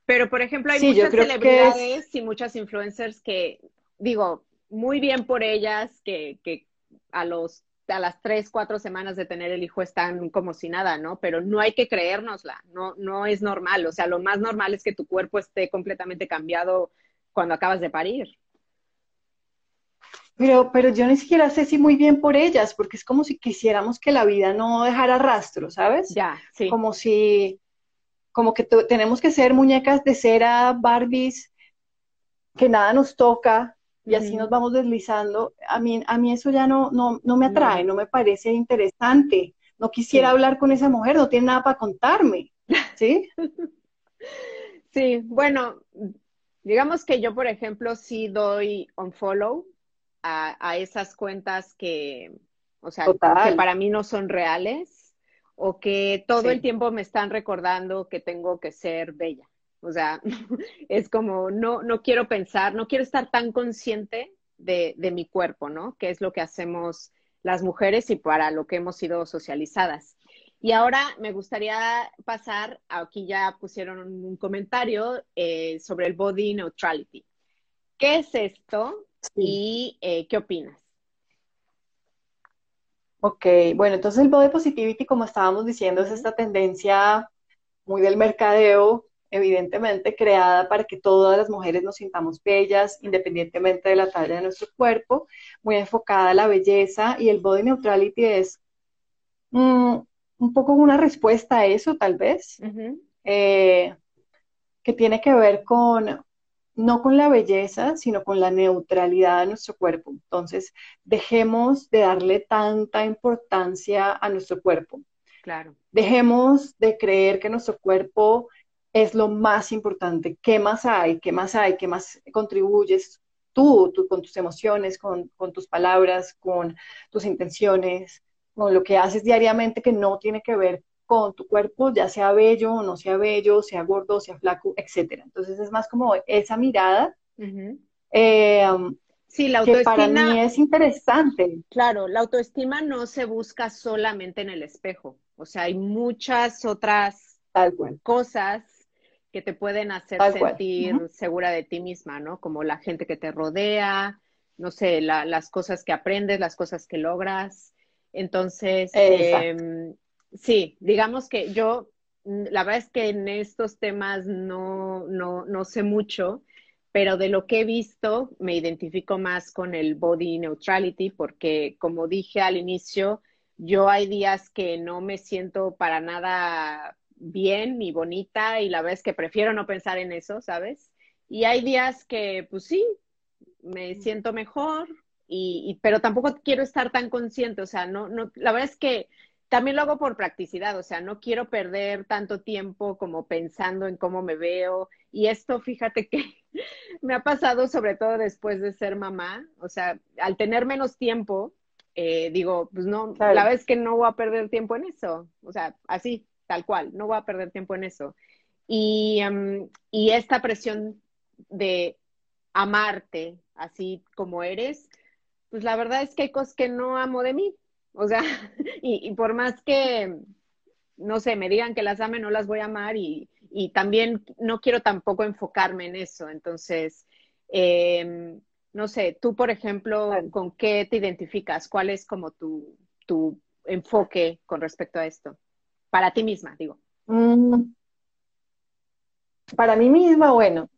Pero, por ejemplo, hay muchas celebridades y muchas influencers que, digo, muy bien por ellas, que, que a los a las tres, cuatro semanas de tener el hijo están como si nada, ¿no? Pero no hay que creérnosla, no, no es normal. O sea, lo más normal es que tu cuerpo esté completamente cambiado cuando acabas de parir. Pero, pero yo ni siquiera sé si muy bien por ellas, porque es como si quisiéramos que la vida no dejara rastro, ¿sabes? Ya, sí. Como si, como que tenemos que ser muñecas de cera, Barbies, que nada nos toca y así nos vamos deslizando. A mí, a mí eso ya no, no, no me atrae, no. me parece interesante. No quisiera hablar con esa mujer, no tiene nada para contarme, ¿sí? sí, bueno, digamos que yo, por ejemplo, sí doy un follow a, esas cuentas que, o sea, que para mí no son reales o que todo el tiempo me están recordando que tengo que ser bella. O sea, es como, no, no quiero pensar, no quiero estar tan consciente de, de mi cuerpo, ¿no? Que es lo que hacemos las mujeres y para lo que hemos sido socializadas. Y ahora me gustaría pasar, aquí ya pusieron un comentario eh, sobre el body neutrality. ¿Qué es esto? ¿Y eh, qué opinas? Ok, bueno, entonces el body positivity, como estábamos diciendo, es esta tendencia muy del mercadeo, evidentemente creada para que todas las mujeres nos sintamos bellas, independientemente de la talla de nuestro cuerpo, muy enfocada a la belleza y el body neutrality es mm, un poco una respuesta a eso, tal vez, eh, que tiene que ver con no con la belleza, sino con la neutralidad de nuestro cuerpo. Entonces, dejemos de darle tanta importancia a nuestro cuerpo. Claro. Dejemos de creer que nuestro cuerpo es lo más importante. ¿Qué más hay? ¿Qué más hay? ¿Qué más contribuyes tú, tú con tus emociones, con, con tus palabras, con tus intenciones, con lo que haces diariamente que no tiene que ver con tu cuerpo, ya sea bello o no sea bello, sea gordo, sea flaco, etcétera. Entonces es más como esa mirada. Eh, sí, la autoestima. Que para mí es interesante. Claro, la autoestima no se busca solamente en el espejo. O sea, hay muchas otras cosas que te pueden hacer sentir segura de ti misma, ¿no? Como la gente que te rodea, no sé, las cosas que aprendes, las cosas que logras. Entonces, Sí, digamos que yo, mm, la verdad es que en estos temas no, no, no sé mucho, pero de lo que he visto me identifico más con el body neutrality porque, como dije al inicio, yo hay días que no me siento para nada bien ni bonita y la verdad es que prefiero no pensar en eso, ¿sabes? Y hay días que, pues sí, me siento mejor, y, pero tampoco quiero estar tan consciente, o sea, no, no, la verdad es que también lo hago por practicidad, o sea, no quiero perder tanto tiempo como pensando en cómo me veo. Y esto, fíjate que me ha pasado sobre todo después de ser mamá, o sea, al tener menos tiempo, eh, digo, pues no, la vez que no voy a perder tiempo en eso, o sea, así, tal cual, no voy a perder tiempo en eso. Y, em, y esta presión de amarte así como eres, pues la verdad es que hay cosas que no amo de mí, o sea, y, por más que, no sé, me digan que las ame, no las voy a amar y, también no quiero tampoco enfocarme en eso. Entonces, em, no sé, tú, por ejemplo, ¿con qué te identificas? ¿Cuál es como tu, tu enfoque con respecto a esto? Para ti misma, digo. Mm. para mí misma, bueno,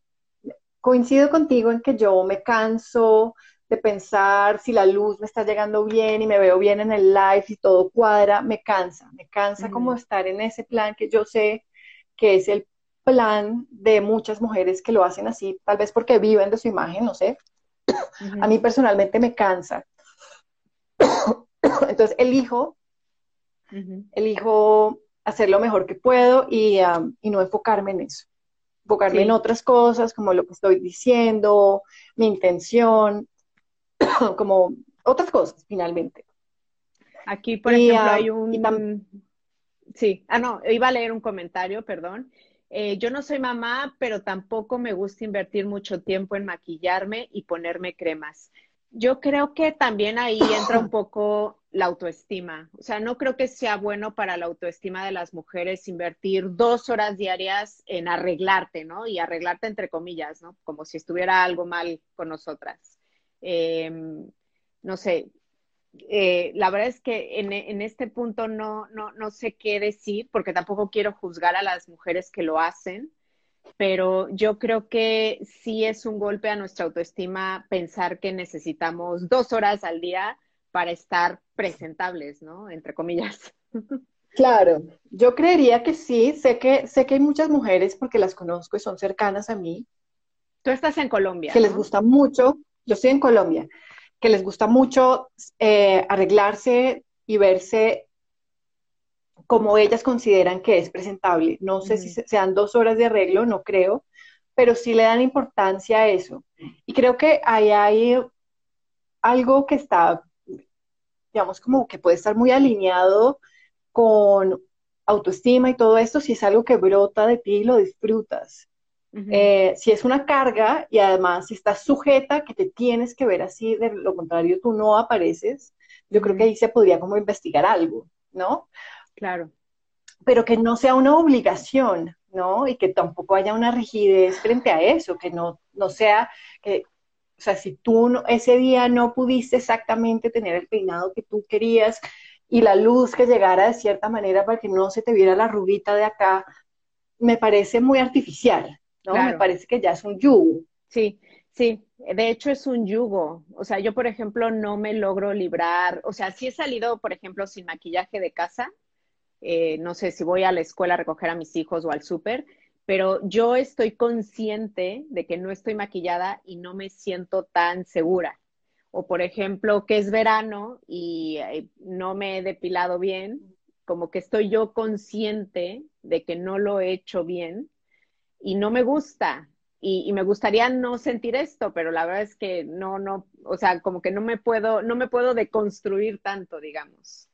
coincido contigo en que yo me canso de pensar si la luz me está llegando bien y me veo bien en el live y todo cuadra, me cansa, me cansa como estar en ese plan que yo sé que es el plan de muchas mujeres que lo hacen así, tal vez porque viven de su imagen, no sé. A mí personalmente me cansa. Entonces elijo, elijo hacer lo mejor que puedo y, y no enfocarme en eso. Enfocarme en otras cosas, como lo que estoy diciendo, mi intención, como otras cosas finalmente. Aquí, por ejemplo, ah, hay un... Sí, ah, no, iba a leer un comentario, perdón. Eh, yo no soy mamá, pero tampoco me gusta invertir mucho tiempo en maquillarme y ponerme cremas. Yo creo que también ahí entra un poco la autoestima. O sea, no creo que sea bueno para la autoestima de las mujeres invertir dos horas diarias en arreglarte, ¿no? Y arreglarte entre comillas, ¿no? Como si estuviera algo mal con nosotras. Em, no sé, eh, la verdad es que en, este punto no, no, no, sé qué decir, porque tampoco quiero juzgar a las mujeres que lo hacen, pero yo creo que sí es un golpe a nuestra autoestima pensar que necesitamos dos horas al día para estar presentables, ¿no? Entre comillas. Claro, yo creería que sí, sé que, sé que hay muchas mujeres, porque las conozco y son cercanas a mí. Tú estás en Colombia. Que les gusta mucho, yo estoy en Colombia, que les gusta mucho eh, arreglarse y verse como ellas consideran que es presentable. No sé si sean dos horas de arreglo, no creo, pero sí le dan importancia a eso. Y creo que ahí hay algo que está, digamos, como que puede estar muy alineado con autoestima y todo esto, si es algo que brota de ti y lo disfrutas. Eh, si es una carga y además si estás sujeta, que te tienes que ver así, de lo contrario tú no apareces, yo creo que ahí se podría como investigar algo, ¿no? Claro. Pero que no sea una obligación, ¿no? Y que tampoco haya una rigidez frente a eso, que no, no sea que, o sea, si tú ese día no pudiste exactamente tener el peinado que tú querías y la luz que llegara de cierta manera para que no se te viera la rubita de acá, me parece muy artificial, me parece que ya es un yugo. Sí, sí, de hecho es un yugo. O sea, yo, por ejemplo, no me logro librar, o sea, si he salido, por ejemplo, sin maquillaje de casa, eh, no sé si voy a la escuela a recoger a mis hijos o al súper, pero yo estoy consciente de que no estoy maquillada y no me siento tan segura. O por ejemplo, que es verano y eh, no me he depilado bien, como que estoy yo consciente de que no lo he hecho bien y no me gusta. Y, me gustaría no sentir esto, pero la verdad es que no, no, o sea, como que no me puedo, no me puedo deconstruir tanto, digamos.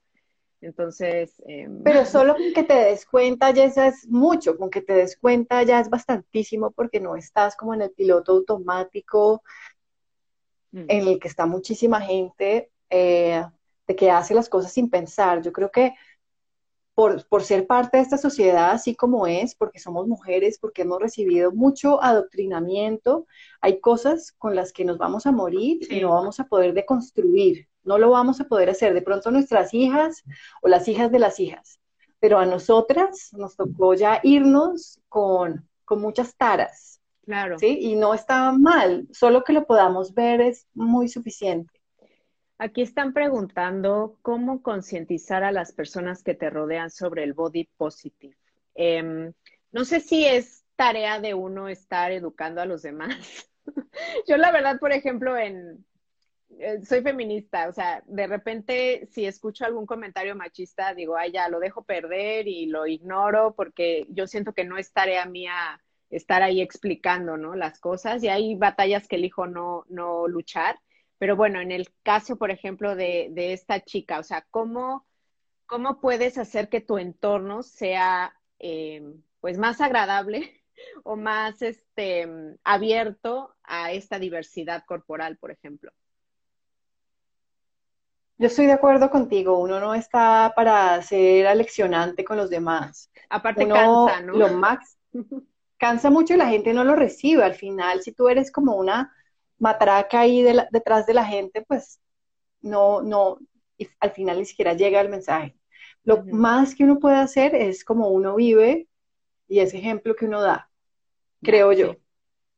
Entonces. Em, pero solo con que te des cuenta ya es mucho, con que te des cuenta ya es bastantísimo porque no estás como en el piloto automático mm. en el que está muchísima gente eh, de que hace las cosas sin pensar. Yo creo que por, ser parte de esta sociedad así como es, porque somos mujeres, porque hemos recibido mucho adoctrinamiento, hay cosas con las que nos vamos a morir y no vamos a poder deconstruir, no lo vamos a poder hacer. De pronto nuestras hijas o las hijas de las hijas, pero a nosotras nos tocó ya irnos con, con muchas taras. Claro. ¿sí? Y no está mal, solo que lo podamos ver es muy suficiente. Aquí están preguntando cómo concientizar a las personas que te rodean sobre el body positive. Em, no sé si es tarea de uno estar educando a los demás. Yo la verdad, por ejemplo, en eh, soy feminista, o sea, de repente si escucho algún comentario machista, digo, ay, ya lo dejo perder y lo ignoro porque yo siento que no es tarea mía estar ahí explicando, ¿no? Las cosas y hay batallas que elijo no, no luchar pero bueno, en el caso, por ejemplo, de, esta chica, o sea, ¿cómo, ¿cómo puedes hacer que tu entorno sea eh, pues más agradable o más este, abierto a esta diversidad corporal, por ejemplo? Yo estoy de acuerdo contigo, uno no está para ser aleccionante con los demás. Aparte cansa, ¿no? Lo max, cansa mucho y la gente no lo recibe. Al final, si tú eres como una matraca ahí detrás de la gente, pues no, no, y al final ni siquiera llega el mensaje. Lo más que uno puede hacer es como uno vive y ese ejemplo que uno da, creo yo.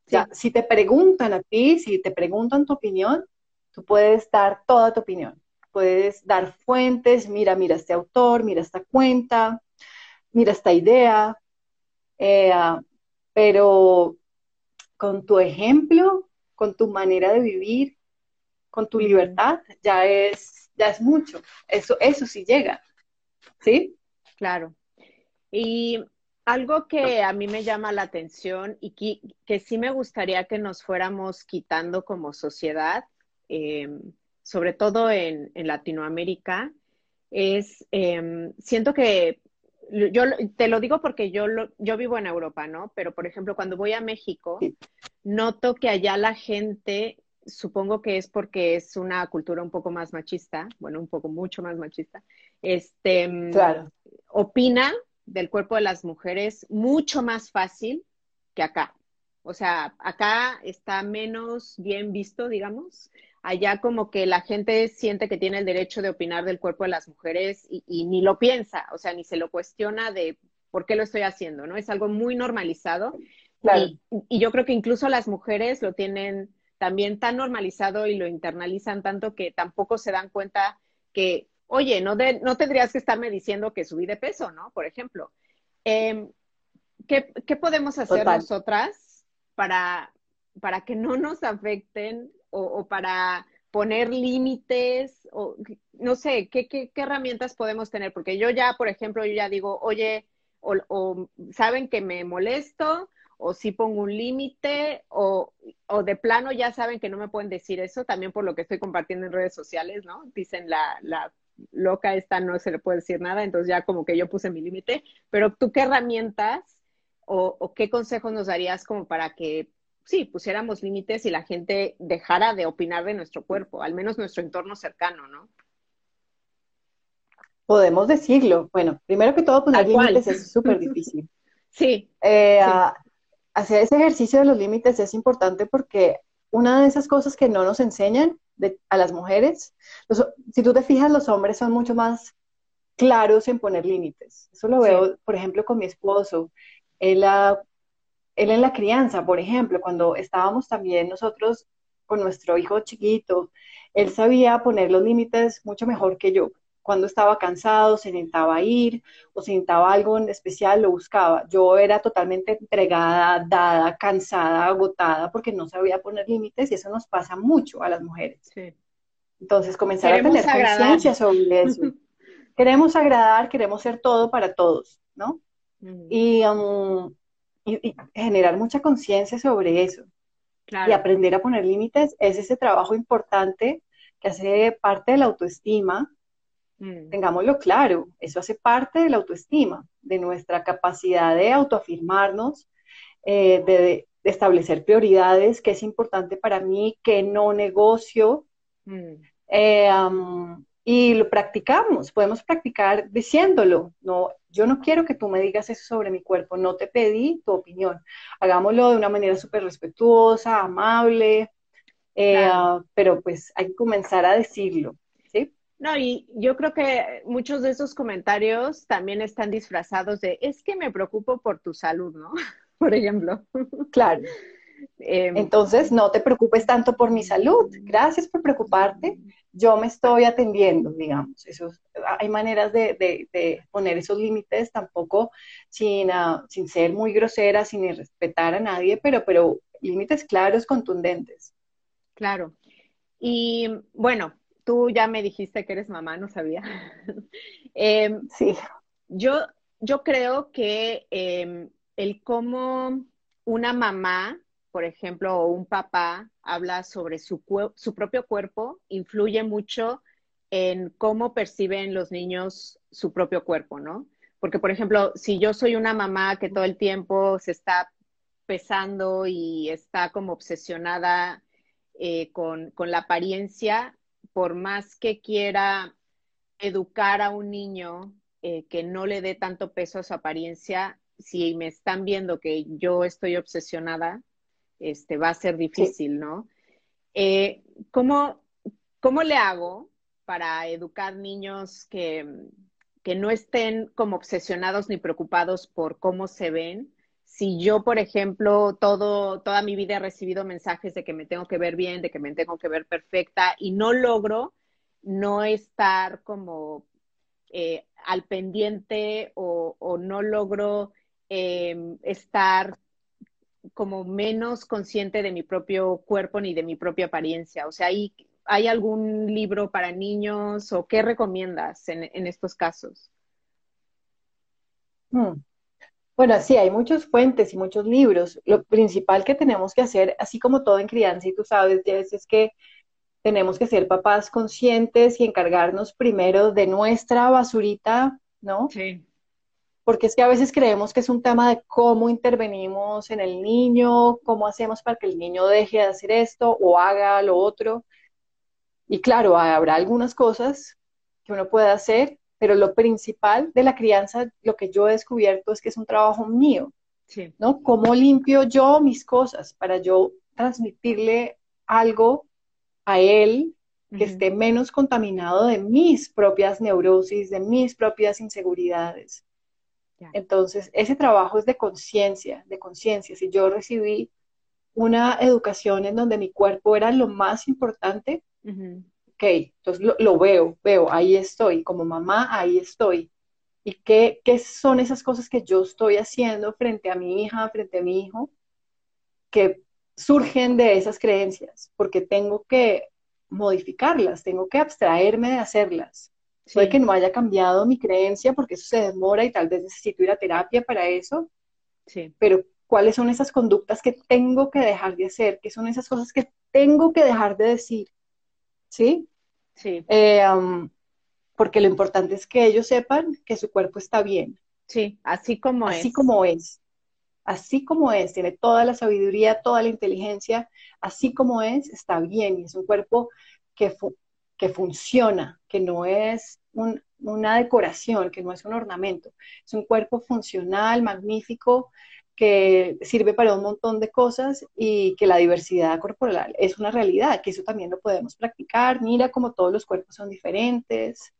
Ya, si te preguntan a ti, si te preguntan tu opinión, tú puedes dar toda tu opinión. Puedes dar fuentes, mira, mira este autor, mira esta cuenta, mira esta idea, eh, pero con tu ejemplo con tu manera de vivir, con tu libertad, ya es, ya es mucho. Eso, eso sí llega. ¿Sí? Claro. Y algo que a mí me llama la atención y que, sí me gustaría que nos fuéramos quitando como sociedad, em, sobre todo en, Latinoamérica, es, em, siento que yo te lo digo porque yo, yo vivo en Europa, ¿no? Pero, por ejemplo, cuando voy a México, noto que allá la gente, supongo que es porque es una cultura un poco más machista, bueno, un poco mucho más machista, este, opina del cuerpo de las mujeres mucho más fácil que acá. O sea, acá está menos bien visto, digamos, allá como que la gente siente que tiene el derecho de opinar del cuerpo de las mujeres y, ni lo piensa, o sea, ni se lo cuestiona de por qué lo estoy haciendo, ¿no? Es algo muy normalizado. Y, yo creo que incluso las mujeres lo tienen también tan normalizado y lo internalizan tanto que tampoco se dan cuenta que, oye, no, no tendrías que estarme diciendo que subí de peso, ¿no? Por ejemplo. Em, ¿qué, podemos hacer nosotras para, para que no nos afecten o, para poner límites o no sé, ¿qué, ¿qué, herramientas podemos tener? Porque yo ya, por ejemplo, yo ya digo, oye, o, saben que me molesto, o si pongo un límite, o, o, de plano ya saben que no me pueden decir eso, también por lo que estoy compartiendo en redes sociales, ¿no? Dicen la, la loca esta no se le puede decir nada, entonces ya como que yo puse mi límite, pero tú qué herramientas o, o, qué consejos nos darías como para que sí, pusiéramos límites y la gente dejara de opinar de nuestro cuerpo, al menos nuestro entorno cercano, ¿no? Podemos decirlo. Bueno, primero que todo, poner límites es súper difícil. Eh, sí. Hacer ese ejercicio de los límites es importante porque una de esas cosas que no nos enseñan a las mujeres, si tú te fijas, los hombres son mucho más claros en poner límites. Eso lo veo, por ejemplo, con mi esposo. Él en la crianza, por ejemplo, cuando estábamos también nosotros con nuestro hijo chiquito, él sabía poner los límites mucho mejor que yo. Cuando estaba cansado, se necesitaba ir o se necesitaba algo en especial, lo buscaba. Yo era totalmente entregada, dada, cansada, agotada porque no sabía poner límites y eso nos pasa mucho a las mujeres. Entonces, comenzar a tener conciencia sobre eso. queremos agradar, queremos ser todo para todos, ¿no? Um, y, generar mucha conciencia sobre eso. Y aprender a poner límites es ese trabajo importante que hace parte de la autoestima Mm. Tengámoslo claro, eso hace parte de la autoestima, de nuestra capacidad de autoafirmarnos, eh, de, establecer prioridades, que es importante para mí, que no negocio. Mm. Eh, y lo practicamos, podemos practicar diciéndolo, no, yo no quiero que tú me digas eso sobre mi cuerpo, no te pedí tu opinión, hagámoslo de una manera súper respetuosa, amable, eh, pero pues hay que comenzar a decirlo. No, y yo creo que muchos de esos comentarios también están disfrazados de, es que me preocupo por tu salud, ¿no? por ejemplo. Claro. Em, Entonces, no te preocupes tanto por mi salud. Gracias por preocuparte. Yo me estoy atendiendo, digamos. Eso, hay maneras de, poner esos límites tampoco sin, ah, sin ser muy grosera, sin respetar a nadie, pero, pero límites claros, contundentes. Claro. Y bueno, tú ya me dijiste que eres mamá, no sabía. Em, sí. Yo, yo creo que em, el cómo una mamá, por ejemplo, o un papá habla sobre su, su propio cuerpo, influye mucho en cómo perciben los niños su propio cuerpo, ¿no? Porque, por ejemplo, si yo soy una mamá que todo el tiempo se está pesando y está como obsesionada eh, con, con, la apariencia, por más que quiera educar a un niño eh, que no le dé tanto peso a su apariencia, si me están viendo que yo estoy obsesionada, este, va a ser difícil, ¿no? Eh, ¿cómo, le hago para educar niños que, que no estén como obsesionados ni preocupados por cómo se ven, si yo, por ejemplo, todo, toda mi vida he recibido mensajes de que me tengo que ver bien, de que me tengo que ver perfecta y no logro no estar como eh, al pendiente o, no logro em, estar como menos consciente de mi propio cuerpo ni de mi propia apariencia. O sea, ¿hay, ¿hay algún libro para niños o qué recomiendas en, estos casos? Hmm. Bueno, sí, hay muchas fuentes y muchos libros. Lo principal que tenemos que hacer, así como todo en crianza, y tú sabes, es que tenemos que ser papás conscientes y encargarnos primero de nuestra basurita, ¿no? Sí. Porque es que a veces creemos que es un tema de cómo intervenimos en el niño, cómo hacemos para que el niño deje de hacer esto o haga lo otro. Y claro, habrá algunas cosas que uno puede hacer, pero lo principal de la crianza, lo que yo he descubierto es que es un trabajo mío, ¿no? ¿Cómo limpio yo mis cosas para yo transmitirle algo a él que esté menos contaminado de mis propias neurosis, de mis propias inseguridades? Entonces, ese trabajo es de conciencia, de conciencia. Si yo recibí una educación en donde mi cuerpo era lo más importante, ok, entonces lo, veo, veo, ahí estoy, como mamá, ahí estoy. ¿Y qué, qué son esas cosas que yo estoy haciendo frente a mi hija, frente a mi hijo, que surgen de esas creencias? Porque tengo que modificarlas, tengo que abstraerme de hacerlas. Puede que no haya cambiado mi creencia porque eso se demora y tal vez necesito ir a terapia para eso. Sí. Pero ¿cuáles son esas conductas que tengo que dejar de hacer? ¿Qué son esas cosas que tengo que dejar de decir? ¿Sí? Sí. Eh, porque lo importante es que ellos sepan que su cuerpo está bien. Sí, así como es. Así como es. Así como es, tiene toda la sabiduría, toda la inteligencia, así como es, está bien. Y es un cuerpo que, que funciona, que no es una decoración, que no es un ornamento. Es un cuerpo funcional, magnífico, que sirve para un montón de cosas y que la diversidad corporal es una realidad, que eso también lo podemos practicar. Mira como todos los cuerpos son diferentes,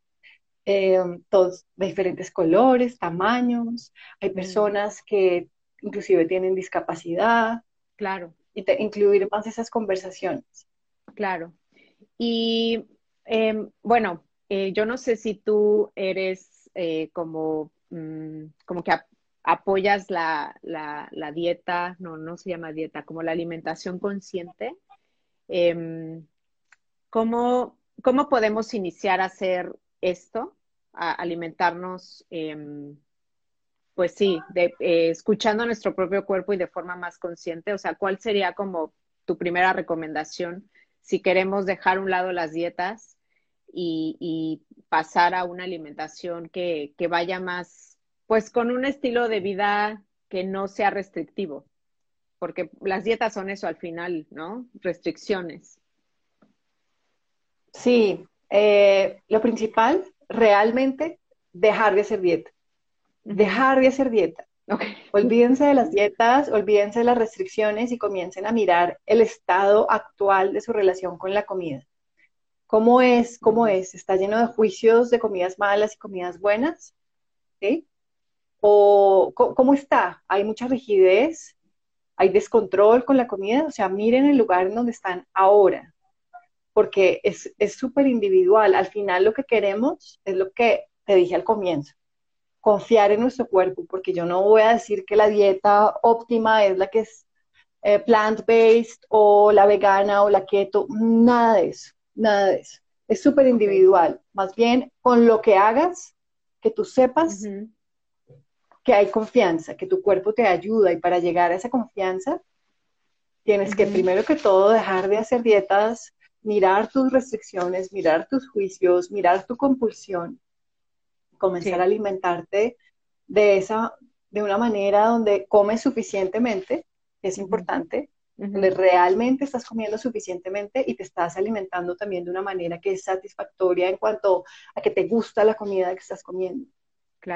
eh, todos de diferentes colores, tamaños. Hay personas que inclusive tienen discapacidad. Claro. Y incluir más esas conversaciones. Claro. Y em, bueno, eh, yo no sé si tú eres eh, como, mm, como que apoyas la, dieta, no, no se llama dieta, como la alimentación consciente. Em, ¿cómo, ¿Cómo podemos iniciar a hacer esto, a alimentarnos? Em, pues sí, de, eh, escuchando nuestro propio cuerpo y de forma más consciente, o sea, ¿cuál sería como tu primera recomendación si queremos dejar a un lado las dietas y, pasar a una alimentación que, que, vaya más, pues con un estilo de vida que no sea restrictivo? Porque las dietas son eso al final, ¿no? Restricciones. Sí, eh, lo principal, realmente, dejar de hacer dieta dejar de hacer dieta. Olvídense de las dietas, olvídense de las restricciones y comiencen a mirar el estado actual de su relación con la comida. ¿Cómo es? ¿Cómo es? ¿Está lleno de juicios de comidas malas y comidas buenas? ¿Sí? ¿O cómo está? ¿Hay mucha rigidez? ¿Hay descontrol con la comida? O sea, miren el lugar en donde están ahora, porque es súper individual. Al final lo que queremos es lo que te dije al comienzo confiar en nuestro cuerpo, porque yo no voy a decir que la dieta óptima es la que es eh, plant-based o la vegana o la keto, nada de eso, nada de eso. Es súper individual. Más bien, con lo que hagas, que tú sepas que hay confianza, que tu cuerpo te ayuda y para llegar a esa confianza, tienes que primero que todo dejar de hacer dietas, mirar tus restricciones, mirar tus juicios, mirar tu compulsión comenzar a alimentarte de esa, de una manera donde comes suficientemente, que es importante, donde realmente estás comiendo suficientemente y te estás alimentando también de una manera que es satisfactoria en cuanto a que te gusta la comida que estás comiendo.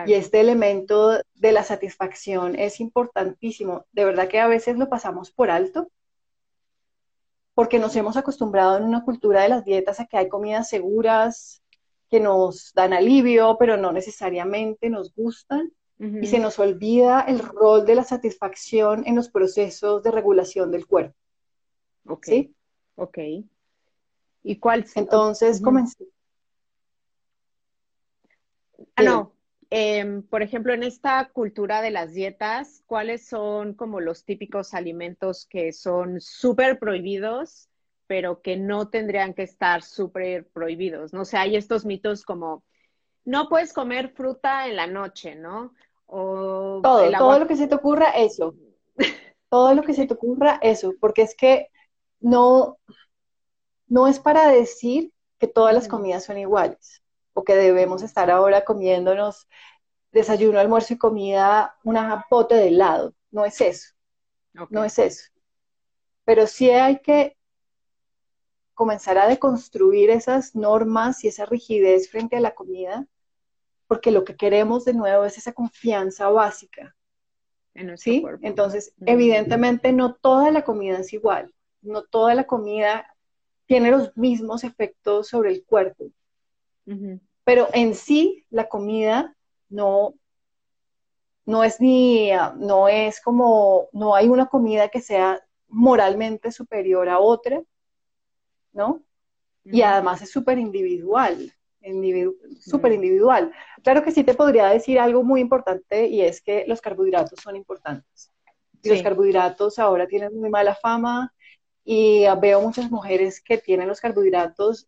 Y este elemento de la satisfacción es importantísimo. De verdad que a veces lo pasamos por alto porque nos hemos acostumbrado en una cultura de las dietas a que hay comidas seguras, que nos dan alivio, pero no necesariamente nos gustan. Y se nos olvida el rol de la satisfacción en los procesos de regulación del cuerpo. Ok. ¿Sí? Ok. ¿Y cuál? Entonces, comencé. Ah, no. Em, por ejemplo, en esta cultura de las dietas, ¿cuáles son como los típicos alimentos que son súper prohibidos pero que no tendrían que estar súper prohibidos, ¿no? O sea, hay estos mitos como, no puedes comer fruta en la noche, ¿no? O todo, todo lo que se te ocurra, eso. todo lo que se te ocurra, eso, porque es que no, no es para decir que todas las comidas son iguales, o que debemos estar ahora comiéndonos desayuno, almuerzo y comida, una pote de helado. No es eso. No es eso. Pero sí hay que comenzar a deconstruir esas normas y esa rigidez frente a la comida, porque lo que queremos de nuevo es esa confianza básica. ¿Sí? Entonces, evidentemente no toda la comida es igual, no toda la comida tiene los mismos efectos sobre el cuerpo, pero en sí la comida no, no es ni, no es como, no hay una comida que sea moralmente superior a otra, ¿no? Y además es súper individual, súper individual. Claro que sí te podría decir algo muy importante y es que los carbohidratos son importantes. Los carbohidratos ahora tienen muy mala fama y veo muchas mujeres que tienen los carbohidratos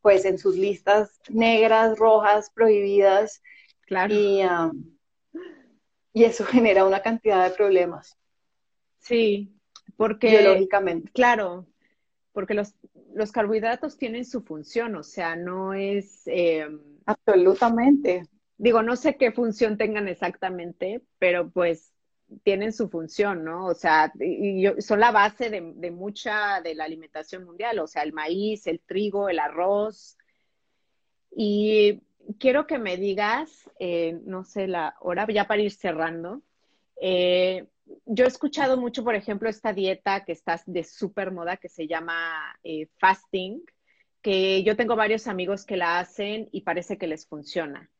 pues en sus listas negras, rojas, prohibidas. Claro. Y, y eso genera una cantidad de problemas. Sí, porque... Biológicamente. Claro, porque los, los carbohidratos tienen su función, o sea, no es... Eh, Absolutamente. Digo, no sé qué función tengan exactamente, pero pues tienen su función, ¿no? O sea, y, son la base de, mucha de la alimentación mundial, o sea, el maíz, el trigo, el arroz. Y quiero que me digas, eh, no sé, la hora ya para ir cerrando, eh, yo he escuchado mucho, por ejemplo, esta dieta que está de súper moda que se llama eh, fasting, que yo tengo varios amigos que la hacen y parece que les funciona.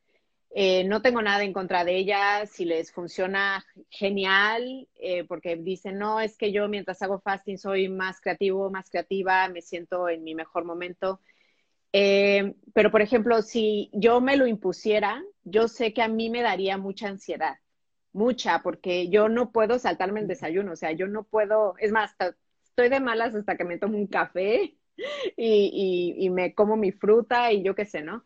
Eh, no tengo nada en contra de ella, si les funciona genial, eh, porque dicen, no, es que yo mientras hago fasting soy más creativo, más creativa, me siento en mi mejor momento. Eh, pero, por ejemplo, si yo me lo impusiera, yo sé que a mí me daría mucha ansiedad, mucha, porque yo no puedo saltarme el desayuno, o sea, yo no puedo, es más, estoy de malas hasta que me tomo un café y, me como mi fruta y yo qué sé, ¿no?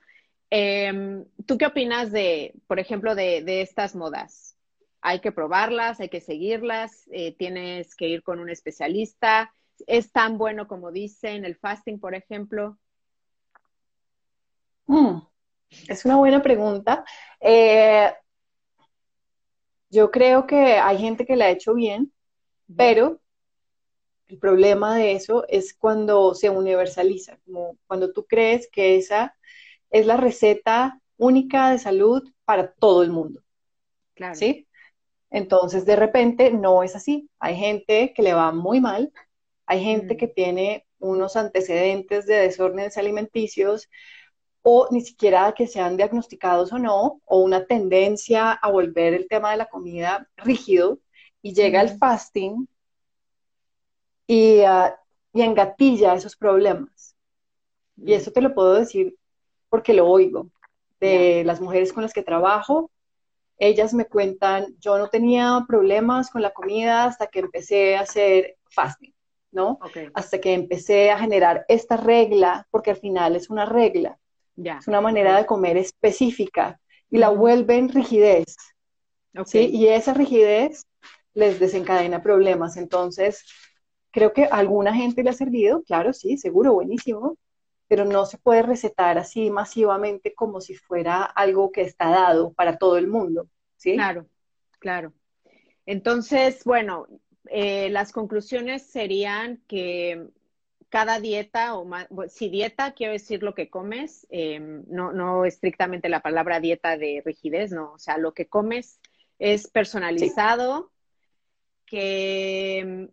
Em, ¿Tú qué opinas de, por ejemplo, de, estas modas? Hay que probarlas, hay que seguirlas, eh, tienes que ir con un especialista. ¿Es tan bueno como dicen el fasting, por ejemplo? Mm, es una buena pregunta. Eh, yo creo que hay gente que la ha hecho bien, pero el problema de eso es cuando se universaliza, como cuando tú crees que esa es la receta única de salud para todo el mundo. Claro. ¿Sí? Entonces, de repente, no es así. Hay gente que le va muy mal, hay gente mm. que tiene unos antecedentes de desórdenes alimenticios, o ni siquiera que sean diagnosticados o no, o una tendencia a volver el tema de la comida rígido, y llega el fasting y, uh, y engatilla esos problemas. Y eso te lo puedo decir porque lo oigo de las mujeres con las que trabajo. Ellas me cuentan, yo no tenía problemas con la comida hasta que empecé a hacer fasting, ¿no? Hasta que empecé a generar esta regla, porque al final es una regla es una manera de comer específica y la vuelven rigidez. Y esa rigidez les desencadena problemas. Entonces, creo que a alguna gente le ha servido, claro, sí, seguro, buenísimo, pero no se puede recetar así masivamente como si fuera algo que está dado para todo el mundo. ¿sí? Claro, claro. Entonces, bueno, eh, las conclusiones serían que cada dieta, o más, si dieta quiero decir lo que comes, em, no, no estrictamente la palabra dieta de rigidez, no, o sea, lo que comes es personalizado, que em,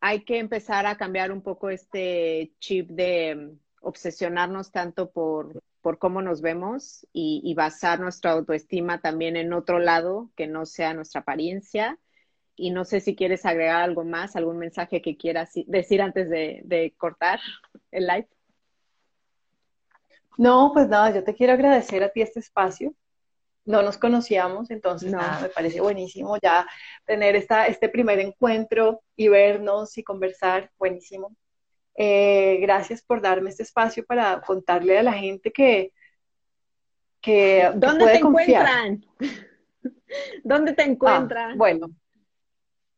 hay que empezar a cambiar un poco este chip de em, obsesionarnos tanto por, por cómo nos vemos y, y basar nuestra autoestima también en otro lado que no sea nuestra apariencia y no sé si quieres agregar algo más, algún mensaje que quieras decir antes de, cortar el live. No, pues nada, yo te quiero agradecer a ti este espacio. No nos conocíamos, entonces nada, me parece buenísimo ya tener esta, este primer encuentro y vernos y conversar, buenísimo. Eh, gracias por darme este espacio para contarle a la gente que, que, ¿Dónde te encuentran? ¿Dónde te ah, encuentran? bueno,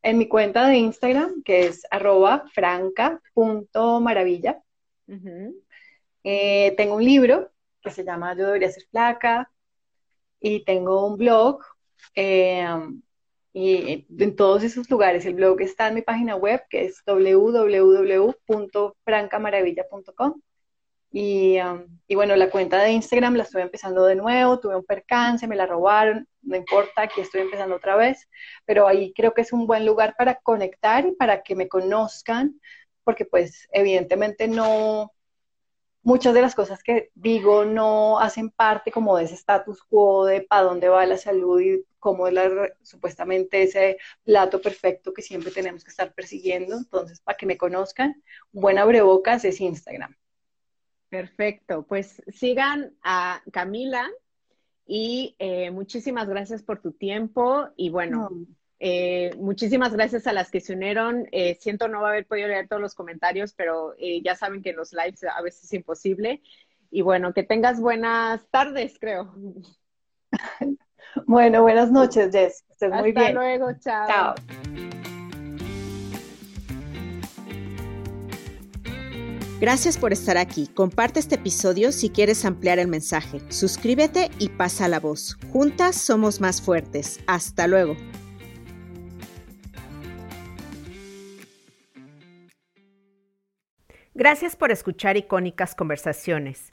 en mi cuenta de Instagram, que es arroba franca.maravilla. Eh, tengo un libro que se llama Yo debería ser flaca y tengo un blog eh, y en todos esos lugares. El blog está en mi página web que es www.francamaravilla.com y, um, y bueno, la cuenta de Instagram la estoy empezando de nuevo, tuve un percance, me la robaron, no importa, aquí estoy empezando otra vez, pero ahí creo que es un buen lugar para conectar y para que me conozcan, porque pues evidentemente no, muchas de las cosas que digo no hacen parte como de ese status quo de para dónde va la salud y cómo es la, supuestamente ese plato perfecto que siempre tenemos que estar persiguiendo. Entonces, para que me conozcan, buena abrebocas es Instagram. Perfecto, pues sigan a Camila y eh, muchísimas gracias por tu tiempo y bueno, eh, muchísimas gracias a las que se unieron. Eh, siento no haber podido leer todos los comentarios, pero ya saben que en los lives a veces es imposible. Y bueno, que tengas buenas tardes, creo. Bueno, buenas noches, Jess. Estés muy bien. Hasta luego, chao. Chao. Gracias por estar aquí. Comparte este episodio si quieres ampliar el mensaje. Suscríbete y pasa la voz. Juntas somos más fuertes. Hasta luego. Gracias por escuchar Icónicas Conversaciones,